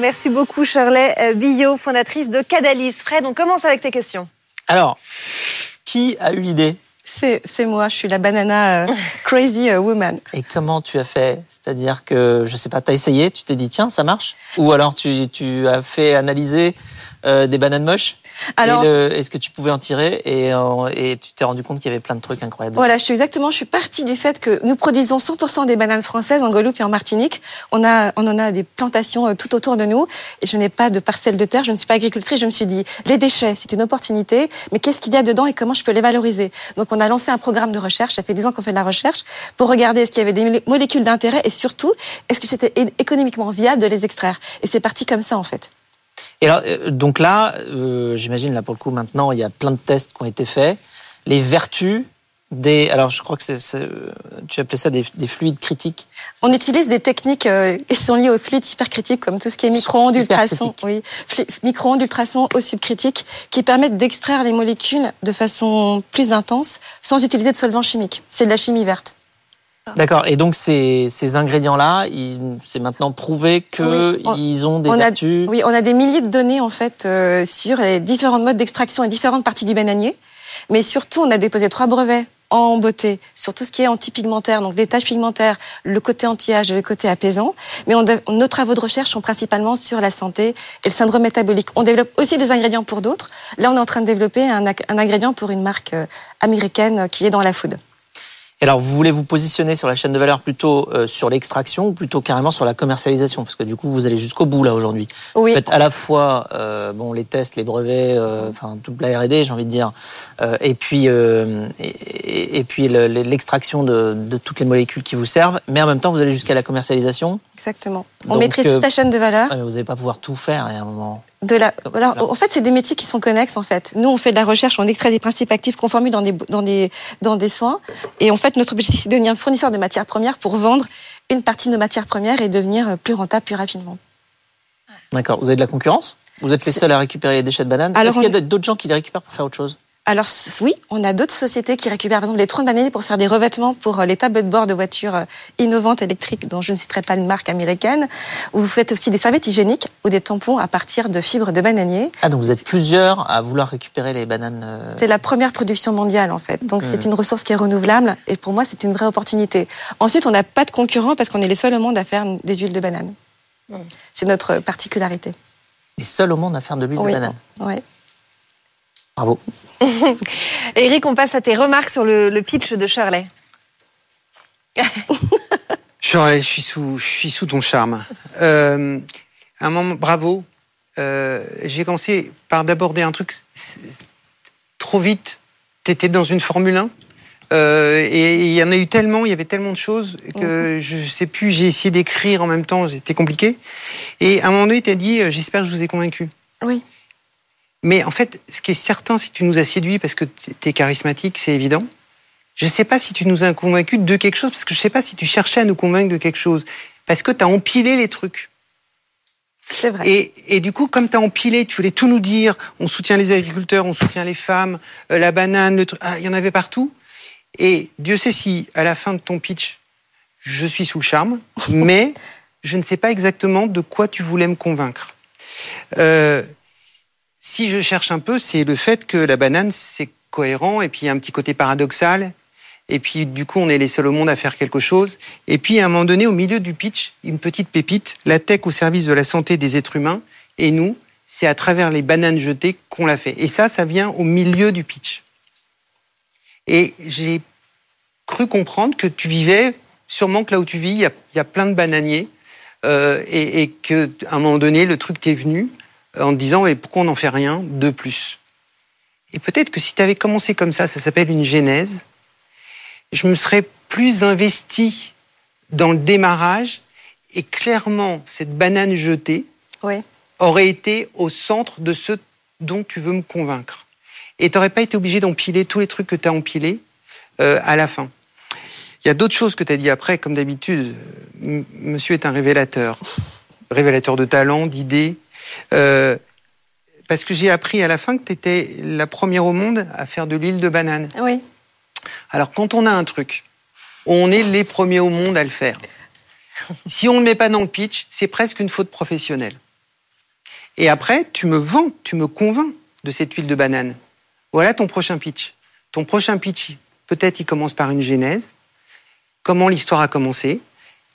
Merci beaucoup, Shirley euh, Billot, fondatrice de Cadalis. Fred, on commence avec tes questions. Alors, qui a eu l'idée C'est moi, je suis la banana euh, crazy euh, woman. et comment tu as fait? C'est-à-dire que, je sais pas, tu as essayé, tu t'es dit, tiens, ça marche? Ou alors tu as fait analyser euh, des bananes moches? Alors- Est-ce que tu pouvais en tirer et, euh, et tu t'es rendu compte qu'il y avait plein de trucs incroyables? Voilà, je suis exactement, je suis partie du fait que nous produisons 100% des bananes françaises en Guadeloupe et en Martinique. On a, on en a des plantations euh, tout autour de nous. Et je n'ai pas de parcelle de terre, je ne suis pas agricultrice. Je me suis dit, les déchets, c'est une opportunité, mais qu'est-ce qu'il y a dedans et comment je peux les valoriser? Donc, on a lancé un programme de recherche. Ça fait 10 ans qu'on fait de la recherche pour regarder est-ce qu'il y avait des molé- molécules d'intérêt et surtout, est-ce que c'était économiquement viable de les extraire? Et c'est parti comme ça, en fait. Et alors, euh, donc là, euh, j'imagine, là pour le coup, maintenant, il y a plein de tests qui ont été faits. Les vertus des. Alors, je crois que c'est. c'est- Tu appelais ça des, des fluides critiques. On utilise des techniques euh, qui sont liées aux fluides supercritiques, comme tout ce qui est micro-ondes, ultrasons, oui, micro-ondes, ultrasons, eau subcritique, qui permettent d'extraire les molécules de façon plus intense, sans utiliser de solvants chimiques. C'est de la chimie verte. D'accord. Et donc ces, ces ingrédients-là, c'est maintenant prouvé que Oui, on- ont des on a- vertus. Oui, on a des milliers de données en fait euh, sur les différents modes d'extraction et différentes parties du bananier. Mais surtout, on a déposé trois brevets en beauté sur tout ce qui est antipigmentaire, donc les taches pigmentaires, le côté anti-âge et le côté apaisant. Mais on de- nos travaux de recherche sont principalement sur la santé et le syndrome métabolique. On développe aussi des ingrédients pour d'autres. Là, on est en train de développer un, un ingrédient pour une marque euh, américaine qui est dans la food. Et alors, vous voulez vous positionner sur la chaîne de valeur plutôt euh, sur l'extraction ou plutôt carrément sur la commercialisation? Parce que du coup, vous allez jusqu'au bout là aujourd'hui. Oui, Vous faites à la fois euh, bon, les tests, les brevets, euh, enfin toute la R&D, j'ai envie de dire, et puis, et, puis le- le- l'extraction de, de toutes les molécules qui vous servent, mais en même temps, vous allez jusqu'à la commercialisation. exactement. On Donc, maîtrise toute la chaîne de valeur. Vous n'allez pas pouvoir tout faire à un moment. De la, Voilà. alors, en fait, c'est des métiers qui sont connexes, en fait. Nous, on fait de la recherche, on extrait des principes actifs qu'on formule dans des, dans des, dans des soins. Et en fait, notre objectif, c'est de devenir fournisseur de matières premières pour vendre une partie de nos matières premières et devenir plus rentable plus rapidement. D'accord. Vous avez de la concurrence? Vous êtes les seuls à récupérer les déchets de banane Alors, Est-ce qu'il y a d'autres gens qui les récupèrent pour faire autre chose? Alors, oui, on a d'autres sociétés qui récupèrent, par exemple, les troncs de bananier pour faire des revêtements pour euh, les tableaux de bord de voitures euh, innovantes électriques, dont je ne citerai pas une marque américaine. Ou vous faites aussi des serviettes hygiéniques ou des tampons à partir de fibres de bananier. Ah, donc vous êtes plusieurs à vouloir récupérer les bananes. euh, C'est la première production mondiale en fait. Donc c'est Mhm. une ressource qui est renouvelable et pour moi c'est une vraie opportunité. Ensuite on n'a pas de concurrents parce qu'on est les seuls au monde à faire des huiles de banane. Mhm. C'est notre particularité. les seuls au monde à faire de l'huile Oui. de banane. Ouais. Bravo. (laughs) Eric, on passe à tes remarques sur le, le pitch de Shirley. (laughs) Shirley, je suis sous, je suis sous ton charme. Euh, un moment, bravo. Euh, J'ai commencé par d'aborder un truc trop vite. T'étais dans une Formule 1. euh, et il y en a eu tellement, il y avait tellement de choses que je sais plus. J'ai essayé d'écrire en même temps, c'était compliqué. Et à un moment donné, t'as dit, j'espère que je vous ai convaincu. Oui. Mais en fait, ce qui est certain, c'est que tu nous as séduits parce que tu es charismatique, c'est évident. Je ne sais pas si tu nous as convaincus de quelque chose, parce que je ne sais pas si tu cherchais à nous convaincre de quelque chose. Parce que tu as empilé les trucs. C'est vrai. Et, et du coup, comme tu as empilé, tu voulais tout nous dire, on soutient les agriculteurs, on soutient les femmes, euh, la banane, le truc, ah, il y en avait partout. Et Dieu sait si, à la fin de ton pitch, je suis sous le charme, (laughs) mais je ne sais pas exactement de quoi tu voulais me convaincre. Euh, si je cherche un peu, c'est le fait que la banane, c'est cohérent, et puis il y a un petit côté paradoxal, et puis du coup, on est les seuls au monde à faire quelque chose. Et puis à un moment donné, au milieu du pitch, une petite pépite, la tech au service de la santé des êtres humains, et nous, c'est à travers les bananes jetées qu'on l'a fait. Et ça, ça vient au milieu du pitch. Et j'ai cru comprendre que tu vivais, sûrement que là où tu vis, il y a, plein de bananiers, euh, et, et qu'à un moment donné, le truc t'est venu en disant, et pourquoi on n'en fait rien de plus? Et peut-être que si tu avais commencé comme ça, ça s'appelle une genèse, je me serais plus investi dans le démarrage, et clairement, cette banane jetée Oui. aurait été au centre de ce dont tu veux me convaincre. Et tu n'aurais pas été obligé d'empiler tous les trucs que tu as empilés euh, à la fin. Il y a d'autres choses que tu as dit après, comme d'habitude. euh, Monsieur est un révélateur. Révélateur de talent, d'idées. Euh, parce que j'ai appris à la fin que tu étais la première au monde à faire de l'huile de banane. Oui. Alors, quand on a un truc, on est les premiers au monde à le faire. (laughs) Si on ne le met pas dans le pitch, c'est presque une faute professionnelle. Et après, tu me vends, tu me convaincs de cette huile de banane. Voilà ton prochain pitch. Ton prochain pitch, peut-être il commence par une genèse. Comment l'histoire a commencé.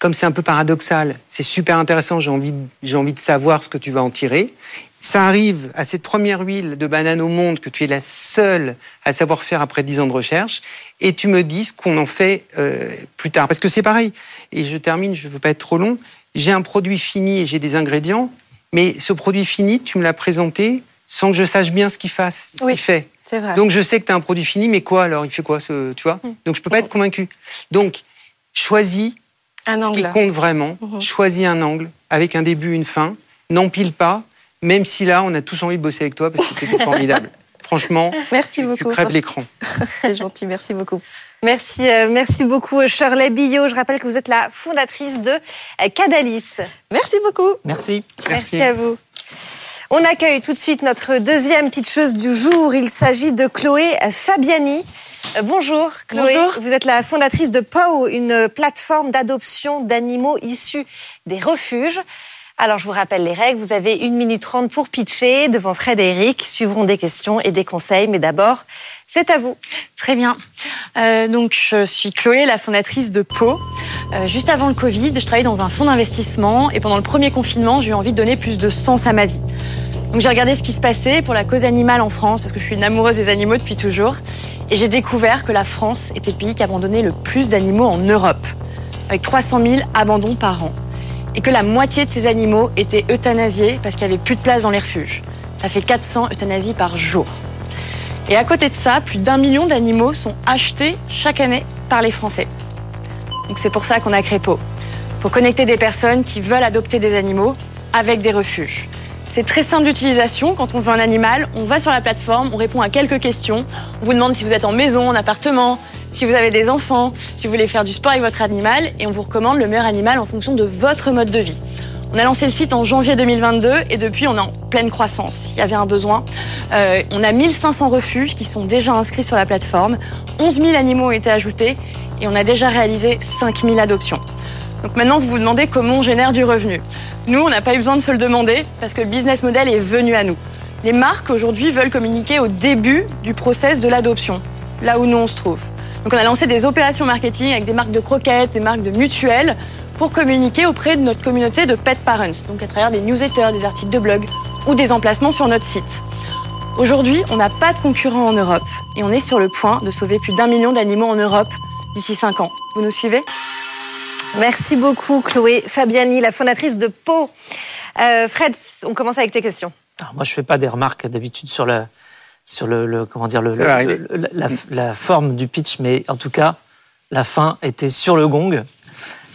Comme c'est un peu paradoxal, c'est super intéressant, j'ai envie, j'ai envie de savoir ce que tu vas en tirer. Ça arrive à cette première huile de banane au monde que tu es la seule à savoir faire après 10 ans de recherche, et tu me dis ce qu'on en fait euh, plus tard. Parce que c'est pareil, et je termine, je ne veux pas être trop long, j'ai un produit fini et j'ai des ingrédients, mais ce produit fini, tu me l'as présenté sans que je sache bien ce qu'il fasse, ce Oui. qu'il fait. Vrai. Donc je sais que tu as un produit fini, mais quoi alors? Il fait quoi ce, Tu vois? Donc je peux pas être convaincu. Donc choisis un ce qui angle. compte vraiment, Mhm. choisis un angle avec un début, une fin, n'empile pas, même si là on a tous envie de bosser avec toi parce que tu (laughs) formidable. Franchement, Merci tu beaucoup. crèves l'écran. (laughs) C'est gentil. Merci beaucoup. Merci, euh, merci beaucoup Shirley Billot. Je rappelle que vous êtes la fondatrice de euh, Cadalis. Merci beaucoup. Merci. Merci à vous. On accueille tout de suite notre deuxième pitcheuse du jour. Il s'agit de Chloé Fabiani. Euh, bonjour Chloé, Bonjour. vous êtes la fondatrice de POW, une plateforme d'adoption d'animaux issus des refuges. Alors je vous rappelle les règles, vous avez 1 minute 30 pour pitcher devant Fred et Eric, suivront des questions et des conseils, mais d'abord, c'est à vous. Très bien. Euh, donc, je suis Chloé, la fondatrice de Pau. Euh, juste avant le Covid, je travaillais dans un fonds d'investissement et pendant le premier confinement, j'ai eu envie de donner plus de sens à ma vie. Donc, j'ai regardé ce qui se passait pour la cause animale en France parce que je suis une amoureuse des animaux depuis toujours. Et j'ai découvert que la France était le pays qui abandonnait le plus d'animaux en Europe, avec 300 000 abandons par an. Et que la moitié de ces animaux étaient euthanasiés parce qu'il n'y avait plus de place dans les refuges. Ça fait 400 euthanasies par jour. Et à côté de ça, plus d'un million d'animaux sont achetés chaque année par les Français. Donc c'est pour ça qu'on a créé Pau. Pour connecter des personnes qui veulent adopter des animaux avec des refuges. C'est très simple d'utilisation. Quand on veut un animal, on va sur la plateforme, on répond à quelques questions. On vous demande si vous êtes en maison, en appartement, si vous avez des enfants, si vous voulez faire du sport avec votre animal, et on vous recommande le meilleur animal en fonction de votre mode de vie. On a lancé le site en janvier 2022 et depuis on est en pleine croissance. Il y avait un besoin. Euh, on a 1500 refuges qui sont déjà inscrits sur la plateforme. 11 000 animaux ont été ajoutés et on a déjà réalisé 5000 adoptions. Donc maintenant vous vous demandez comment on génère du revenu. Nous, on n'a pas eu besoin de se le demander parce que le business model est venu à nous. Les marques aujourd'hui veulent communiquer au début du process de l'adoption, là où nous on se trouve. Donc on a lancé des opérations marketing avec des marques de croquettes, des marques de mutuelles pour communiquer auprès de notre communauté de pet parents, donc à travers des newsletters, des articles de blog ou des emplacements sur notre site. Aujourd'hui, on n'a pas de concurrents en Europe et on est sur le point de sauver plus d'un million d'animaux en Europe d'ici 5 ans. Vous nous suivez? Merci beaucoup Chloé Fabiani, la fondatrice de Pau. Euh, Fred, on commence avec tes questions. Alors, moi, je fais pas des remarques d'habitude sur le sur le, le- comment dire le, la, la forme du pitch, mais en tout cas, la fin était sur le gong.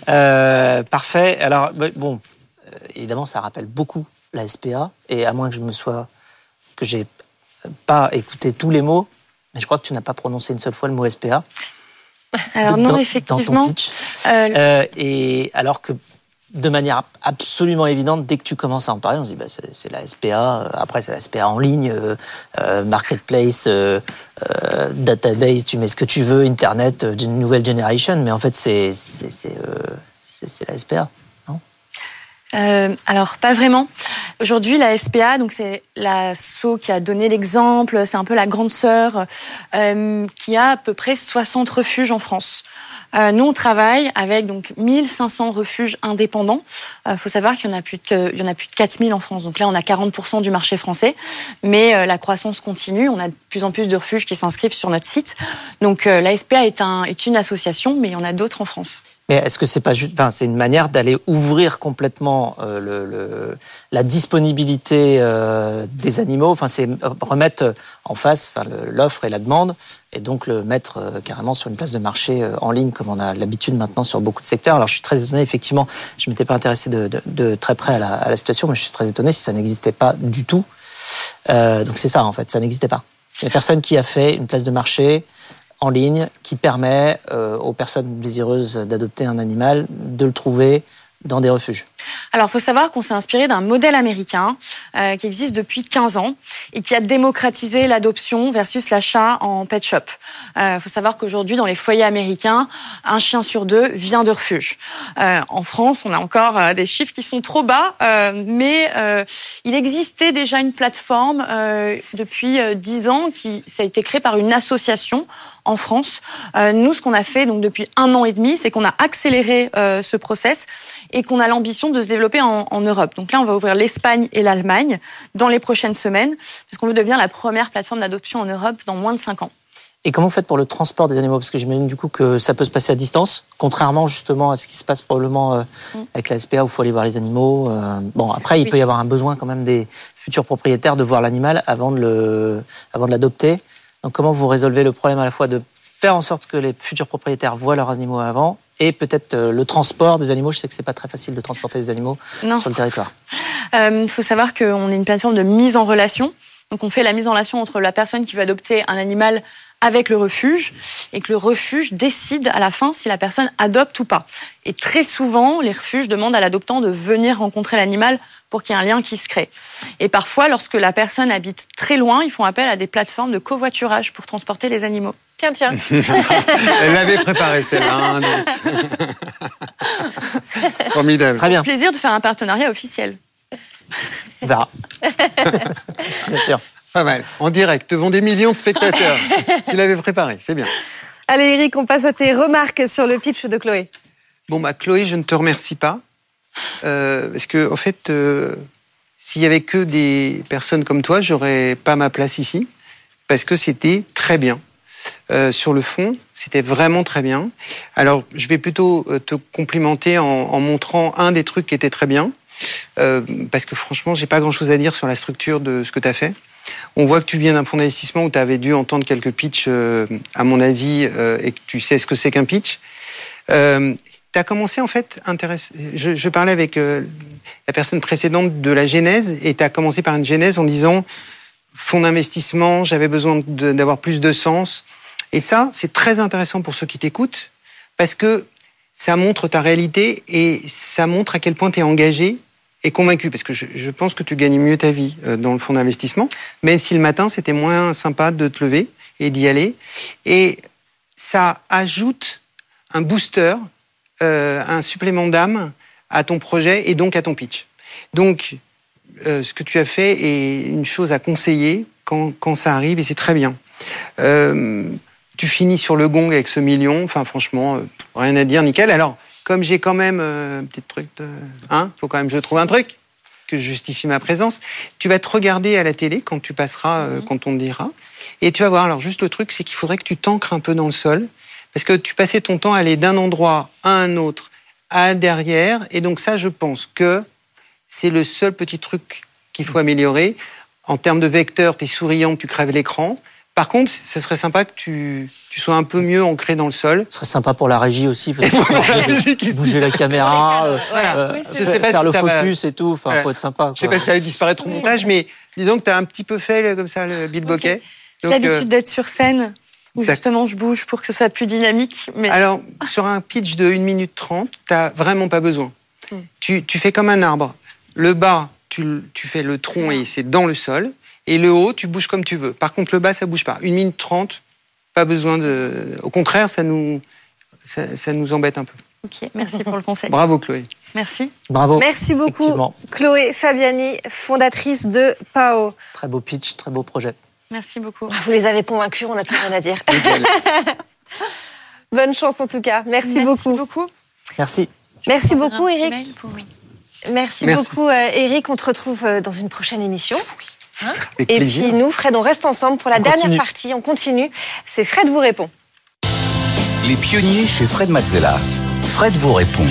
Euh, parfait. Alors bah, bon, euh, évidemment, ça rappelle beaucoup la SPA, et à moins que je me sois que j'ai pas écouté tous les mots, mais je crois que tu n'as pas prononcé une seule fois le mot SPA. Alors dans- non, dans ton effectivement. pitch. euh, Euh, et alors que de manière absolument évidente, dès que tu commences à en parler, on se dit bah, c'est la SPA. euh, Après, c'est la SPA en ligne, euh, euh, marketplace, database. Tu mets ce que tu veux, internet d'une nouvelle generation. Mais en fait, c'est la SPA. Euh, alors pas vraiment. Aujourd'hui, la SPA, donc c'est l'asso qui a donné l'exemple, c'est un peu la grande sœur, euh, qui a à peu près 60 refuges en France. Euh, nous, on travaille avec donc 1500 refuges indépendants. Il faut savoir qu'il y en a plus de, il y en a plus de 4000 en France. Donc là, on a 40% du marché français, mais euh, la croissance continue. On a de plus en plus de refuges qui s'inscrivent sur notre site. Donc euh, la SPA est, un, est une association, mais il y en a d'autres en France. Mais est-ce que c'est pas juste, enfin, c'est une manière d'aller ouvrir complètement euh, la disponibilité euh, des animaux. Enfin, c'est remettre en face, l'offre et la demande, et donc le mettre euh, carrément sur une place de marché euh, en ligne, comme on a l'habitude maintenant sur beaucoup de secteurs. Alors, je suis très étonné. Effectivement, je m'étais pas intéressé de, très près à la, à la situation, mais je suis très étonné si ça n'existait pas du tout. Euh, donc c'est ça en fait, ça n'existait pas. Il y a personne qui a fait une place de marché en ligne qui permet euh, aux personnes désireuses d'adopter un animal de le trouver dans des refuges. Alors, il faut savoir qu'on s'est inspiré d'un modèle américain euh, qui existe depuis 15 ans et qui a démocratisé l'adoption versus l'achat en pet shop. Il faut savoir qu'aujourd'hui, dans les foyers américains, un chien sur deux vient de refuge. Euh, en France, on a encore euh, des chiffres qui sont trop bas, euh, mais euh, il existait déjà une plateforme euh, depuis euh, 10 ans qui ça a été créé par une association en France. Euh, nous, ce qu'on a fait donc depuis un an et demi, c'est qu'on a accéléré euh, ce process et qu'on a l'ambition de se développer en, en Europe. Donc là, on va ouvrir l'Espagne et l'Allemagne dans les prochaines semaines, parce qu'on veut devenir la première plateforme d'adoption en Europe dans moins de 5 ans. Et comment vous faites pour le transport des animaux? Parce que j'imagine du coup que ça peut se passer à distance, contrairement justement à ce qui se passe probablement euh, avec la SPA où il faut aller voir les animaux. euh. bon, après, il Oui. peut y avoir un besoin quand même des futurs propriétaires de voir l'animal avant de l'adopter. Donc, comment vous résolvez le problème à la fois de faire en sorte que les futurs propriétaires voient leurs animaux avant et peut-être euh, le transport des animaux. Je sais que c'est pas très facile de transporter des animaux Non. sur le territoire. Il Euh, faut savoir qu'on est une plateforme de mise en relation. Donc on fait la mise en relation entre la personne qui veut adopter un animal avec le refuge et que le refuge décide à la fin si la personne adopte ou pas. Et très souvent, les refuges demandent à l'adoptant de venir rencontrer l'animal pour qu'il y ait un lien qui se crée. Et parfois, lorsque la personne habite très loin, ils font appel à des plateformes de covoiturage pour transporter les animaux. Tiens, tiens. (laughs) Elle l'avait préparée celle-là. hein, donc. (laughs) Formidable. Très bien, Plaisir de faire un partenariat officiel. on verra. (laughs) bien sûr. Pas mal. En direct, devant des millions de spectateurs. tu l'avais préparé, c'est bien. Allez, Eric, on passe à tes remarques sur le pitch de Chloé. Bon, bah, Chloé, je ne te remercie pas. Euh, parce que, en fait, euh, s'il y avait que des personnes comme toi, j'aurais pas ma place ici. Parce que c'était très bien. Euh, sur le fond, c'était vraiment très bien. Alors, je vais plutôt euh, te complimenter en, en montrant un des trucs qui était très bien. Euh, parce que franchement, j'ai pas grand chose à dire sur la structure de ce que tu as fait. On voit que tu viens d'un fonds d'investissement où tu avais dû entendre quelques pitchs, euh, à mon avis, euh, et que tu sais ce que c'est qu'un pitch. Euh, tu as commencé en fait, intéress- je, je parlais avec la personne précédente de la genèse, et tu as commencé par une genèse en disant fonds d'investissement, j'avais besoin d'avoir plus de sens. Et ça, c'est très intéressant pour ceux qui t'écoutent, parce que ça montre ta réalité et ça montre à quel point tu es engagé et convaincu, parce que je, je pense que tu gagnes mieux ta vie euh, dans le fonds d'investissement, même si le matin, c'était moins sympa de te lever et d'y aller. Et ça ajoute un booster, euh, un supplément d'âme à ton projet et donc à ton pitch. Donc, euh, ce que tu as fait est une chose à conseiller quand, quand ça arrive et c'est très bien. Euh, tu finis sur le gong avec ce million, enfin franchement, euh, rien à dire, nickel. Alors, comme j'ai quand même euh, un petit truc de... Hein, faut quand même que je trouve un truc que je justifie ma présence. Tu vas te regarder à la télé quand tu passeras, euh, quand on te dira. Et tu vas voir, alors juste le truc, c'est qu'il faudrait que tu t'ancres un peu dans le sol. Parce que tu passais ton temps à aller d'un endroit à un autre, à derrière. Et donc ça, je pense que c'est le seul petit truc qu'il faut améliorer. En termes de vecteur, tu es souriant, tu crèves l'écran. Par contre, ce serait sympa que tu, tu sois un peu mieux ancré dans le sol. Ce serait sympa pour la régie aussi, parce que pour la faut bouger- régie qui bouger la caméra, euh, Voilà. euh, Oui, faire- vrai. Je sais pas faire si le ça va- focus et tout. Enfin, Ouais. faut être sympa. Je sais quoi. pas si ça va disparaître au montage, mais disons que tu as un petit peu fait comme ça le Bill Bokeh. C'est Donc, euh, l'habitude d'être sur scène où justement je bouge pour que ce soit plus dynamique. Mais Alors, sur un pitch de 1 minute 30, tu vraiment pas besoin. Hmm. Tu, tu fais comme un arbre. Le bas, tu fais le tronc et c'est dans le sol. Et le haut, tu bouges comme tu veux. Par contre, le bas, ça bouge pas. 1 minute 30, pas besoin de. Au contraire, ça nous, ça, ça nous embête un peu. ok, merci pour le conseil. Bravo, Chloé. Merci. Bravo. Merci beaucoup. Chloé Fabiani, fondatrice de PAO. Très beau pitch, très beau projet. Merci beaucoup. Vous les avez convaincus, on n'a plus rien à dire. (laughs) Bonne chance en tout cas. Merci, beaucoup. beaucoup. Merci. Merci beaucoup, Eric. Merci, Merci. beaucoup, euh, Eric. On te retrouve euh, dans une prochaine émission. Avec Et plaisir. puis nous, Fred, on reste ensemble pour la On dernière continue. partie. On continue. C'est Fred vous répond. Les pionniers chez Fred Mazzella. Fred vous répond.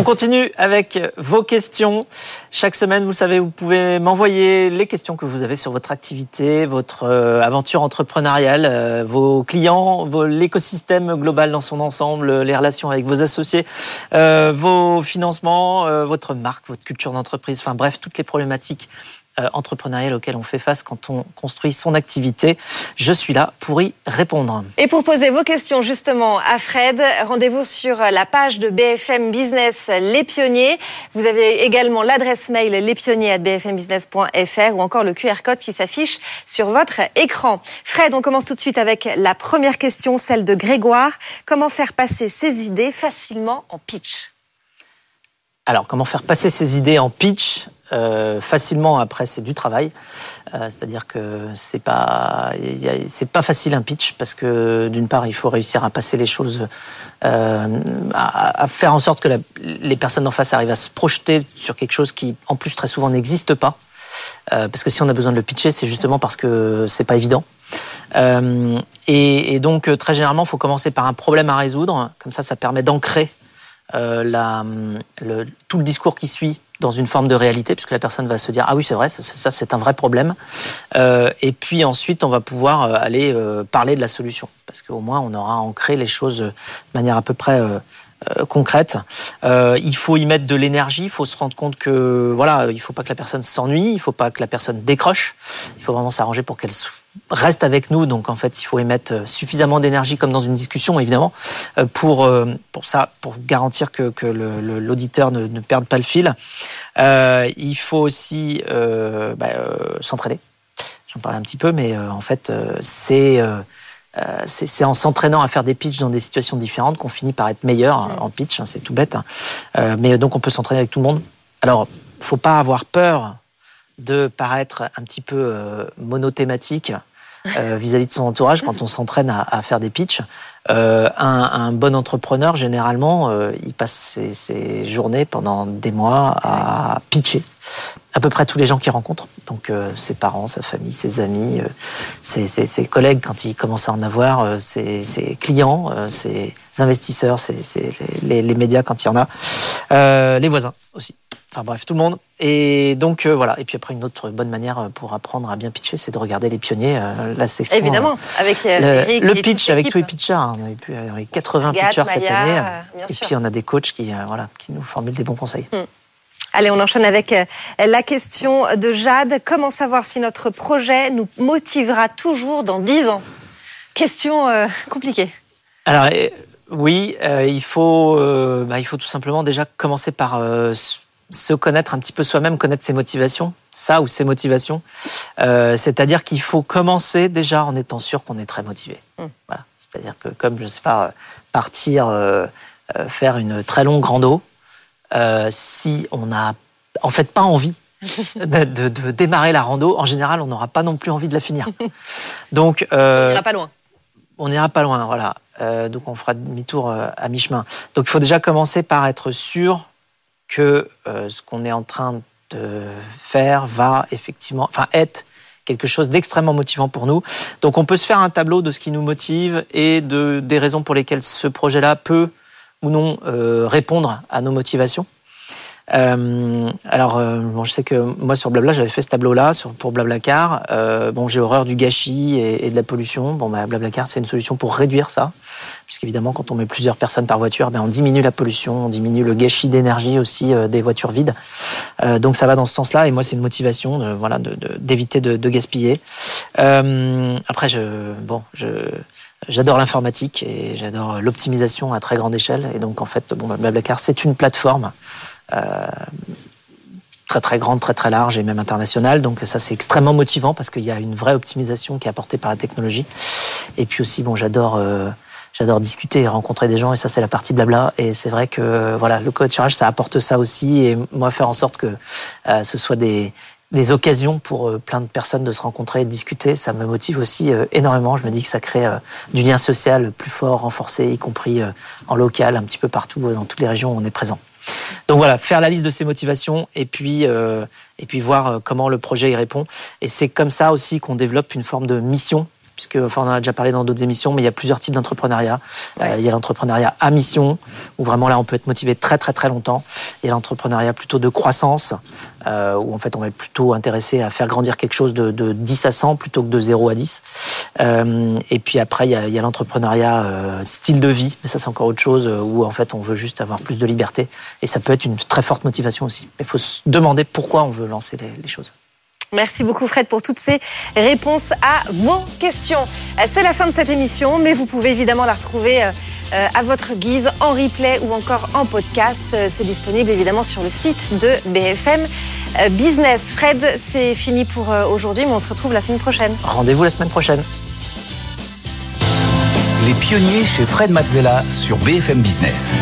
On continue avec vos questions. Chaque semaine, vous savez, vous pouvez m'envoyer les questions que vous avez sur votre activité, votre euh, aventure entrepreneuriale, euh, vos clients, l'écosystème global dans son ensemble, les relations avec vos associés, euh, vos financements, votre marque, votre culture d'entreprise, enfin bref, toutes les problématiques entrepreneuriales auxquelles on fait face quand on construit son activité. Je suis là pour y répondre. Et pour poser vos questions justement à Fred, rendez-vous sur la page de BFM Business Les Pionniers. Vous avez également l'adresse mail lespionniers@bfmbusiness.fr ou encore le QR code qui s'affiche sur votre écran. Fred, on commence tout de suite avec la première question, celle de Grégoire. Comment faire passer ses idées facilement en pitch? Alors, comment faire passer ses idées en pitch? Euh, facilement après c'est du travail, Euh, c'est-à-dire que c'est pas c'est pas facile un pitch parce que d'une part il faut réussir à passer les choses, euh, à, faire en sorte que les personnes en face arrivent à se projeter sur quelque chose qui en plus très souvent n'existe pas. Parce que si on a besoin de le pitcher, c'est justement parce que c'est pas évident. Et, donc, très généralement, il faut commencer par un problème à résoudre. Comme ça, ça permet d'ancrer tout le discours qui suit dans une forme de réalité, puisque la personne va se dire ah oui c'est vrai, ça, c'est un vrai problème. Euh, et puis ensuite on va pouvoir euh, aller euh, parler de la solution, parce qu'au moins on aura ancré les choses de manière à peu près euh, euh, concrète. Euh, il faut y mettre de l'énergie, il faut se rendre compte que voilà, il faut pas que la personne s'ennuie, il faut pas que la personne décroche, il faut vraiment s'arranger pour qu'elle sou- reste avec nous. Donc en fait, il faut émettre suffisamment d'énergie comme dans une discussion, évidemment, pour pour ça, pour garantir que, que l'auditeur ne, perde pas le fil. il faut aussi bah, s'entraîner. J'en parlais un petit peu, mais en fait, c'est euh, c'est en s'entraînant à faire des pitchs dans des situations différentes qu'on finit par être meilleur en pitch. Hein, c'est tout bête. Hein. Euh, mais donc on peut s'entraîner avec tout le monde. Alors, faut pas avoir peur de paraître un petit peu euh, monothématique vis-à-vis de son entourage quand on s'entraîne à, faire des pitchs. un, bon entrepreneur, généralement, il passe ses, journées pendant des mois à pitcher à peu près tous les gens qu'il rencontre. Donc euh, ses parents, sa famille, ses amis, euh, ses, collègues quand il commence à en avoir, euh, ses, clients, euh, ses investisseurs, les, médias quand il y en a, euh, les voisins aussi. Enfin bref, tout le monde. Et donc voilà. Et puis après, une autre bonne manière pour apprendre à bien pitcher, c'est de regarder les pionniers. la section. Évidemment, avec le, le pitch, avec tous les pitchers. Hein. On a eu 80 pitchers cette année. et puis on a des coachs qui, voilà, qui nous formulent des bons conseils. Hmm. Allez, on enchaîne avec euh, la question de Jade. Comment savoir si notre projet nous motivera toujours dans 10 ans? Question euh, compliquée. Alors, euh, oui, il, faut, bah, il faut tout simplement déjà commencer par se connaître un petit peu soi-même, connaître ses motivations, ça ou ses motivations. C'est-à-dire qu'il faut commencer déjà en étant sûr qu'on est très motivé. Hmm. Voilà. C'est-à-dire que comme, je ne sais pas, partir faire une très longue rando, euh, si on n'a en fait pas envie (laughs) de, démarrer la rando, en général, on n'aura pas non plus envie de la finir. (laughs) Donc, euh, on n'ira pas loin. On n'ira pas loin, voilà. Euh, donc, on fera demi-tour à mi-chemin. Donc, il faut déjà commencer par être sûr que ce qu'on est en train de faire va effectivement, enfin, être quelque chose d'extrêmement motivant pour nous. Donc, on peut se faire un tableau de ce qui nous motive et de, des raisons pour lesquelles ce projet-là peut ou non euh, répondre à nos motivations. Euh, alors, euh, bon, je sais que moi sur Blabla, j'avais fait ce tableau-là pour Blablacar. Euh, bon, j'ai horreur du gâchis et, de la pollution. Bon, bah, Blablacar, c'est une solution pour réduire ça, puisqu'évidemment, quand on met plusieurs personnes par voiture, ben, on diminue la pollution, on diminue le gâchis d'énergie aussi euh, des voitures vides. Euh, donc, ça va dans ce sens-là. Et moi, c'est une motivation, de, voilà, d'éviter de, de, de, gaspiller. après, je, bon, je J'adore l'informatique et j'adore l'optimisation à très grande échelle. Et donc, en fait, bon, Blablacar, c'est une plateforme euh, très très grande, très très large et même internationale. Donc ça c'est extrêmement motivant parce qu'il y a une vraie optimisation qui est apportée par la technologie. Et puis aussi bon j'adore euh, j'adore discuter et rencontrer des gens et ça c'est la partie blabla. Et c'est vrai que voilà le coaching ça apporte ça aussi et moi faire en sorte que euh, ce soit des des occasions pour euh, plein de personnes de se rencontrer et de discuter, ça me motive aussi euh, énormément. Je me dis que ça crée euh, du lien social plus fort, renforcé, y compris en local, un petit peu partout, dans toutes les régions où on est présent. Donc voilà, faire la liste de ses motivations et puis et puis voir comment le projet y répond. Et c'est comme ça aussi qu'on développe une forme de mission puisque enfin, on en a déjà parlé dans d'autres émissions, mais il y a plusieurs types d'entrepreneuriat. Euh, il y a l'entrepreneuriat à mission, où vraiment là on peut être motivé très très très longtemps. Il y a l'entrepreneuriat plutôt de croissance, euh, où en fait on va être plutôt intéressé à faire grandir quelque chose de, de 10 à 100 plutôt que de 0 à 10. Euh, et puis après il y a, l'entrepreneuriat style de vie, mais ça c'est encore autre chose, où en fait on veut juste avoir plus de liberté. Et ça peut être une très forte motivation aussi. Il faut se demander pourquoi on veut lancer les, les choses. Merci beaucoup Fred pour toutes ces réponses à vos questions. Euh, c'est la fin de cette émission, mais vous pouvez évidemment la retrouver euh, euh, à votre guise en replay ou encore en podcast. C'est disponible évidemment sur le site de BFM Business. Fred, c'est fini pour aujourd'hui, mais on se retrouve la semaine prochaine. Rendez-vous la semaine prochaine. Les pionniers chez Fred Mazzella sur BFM Business.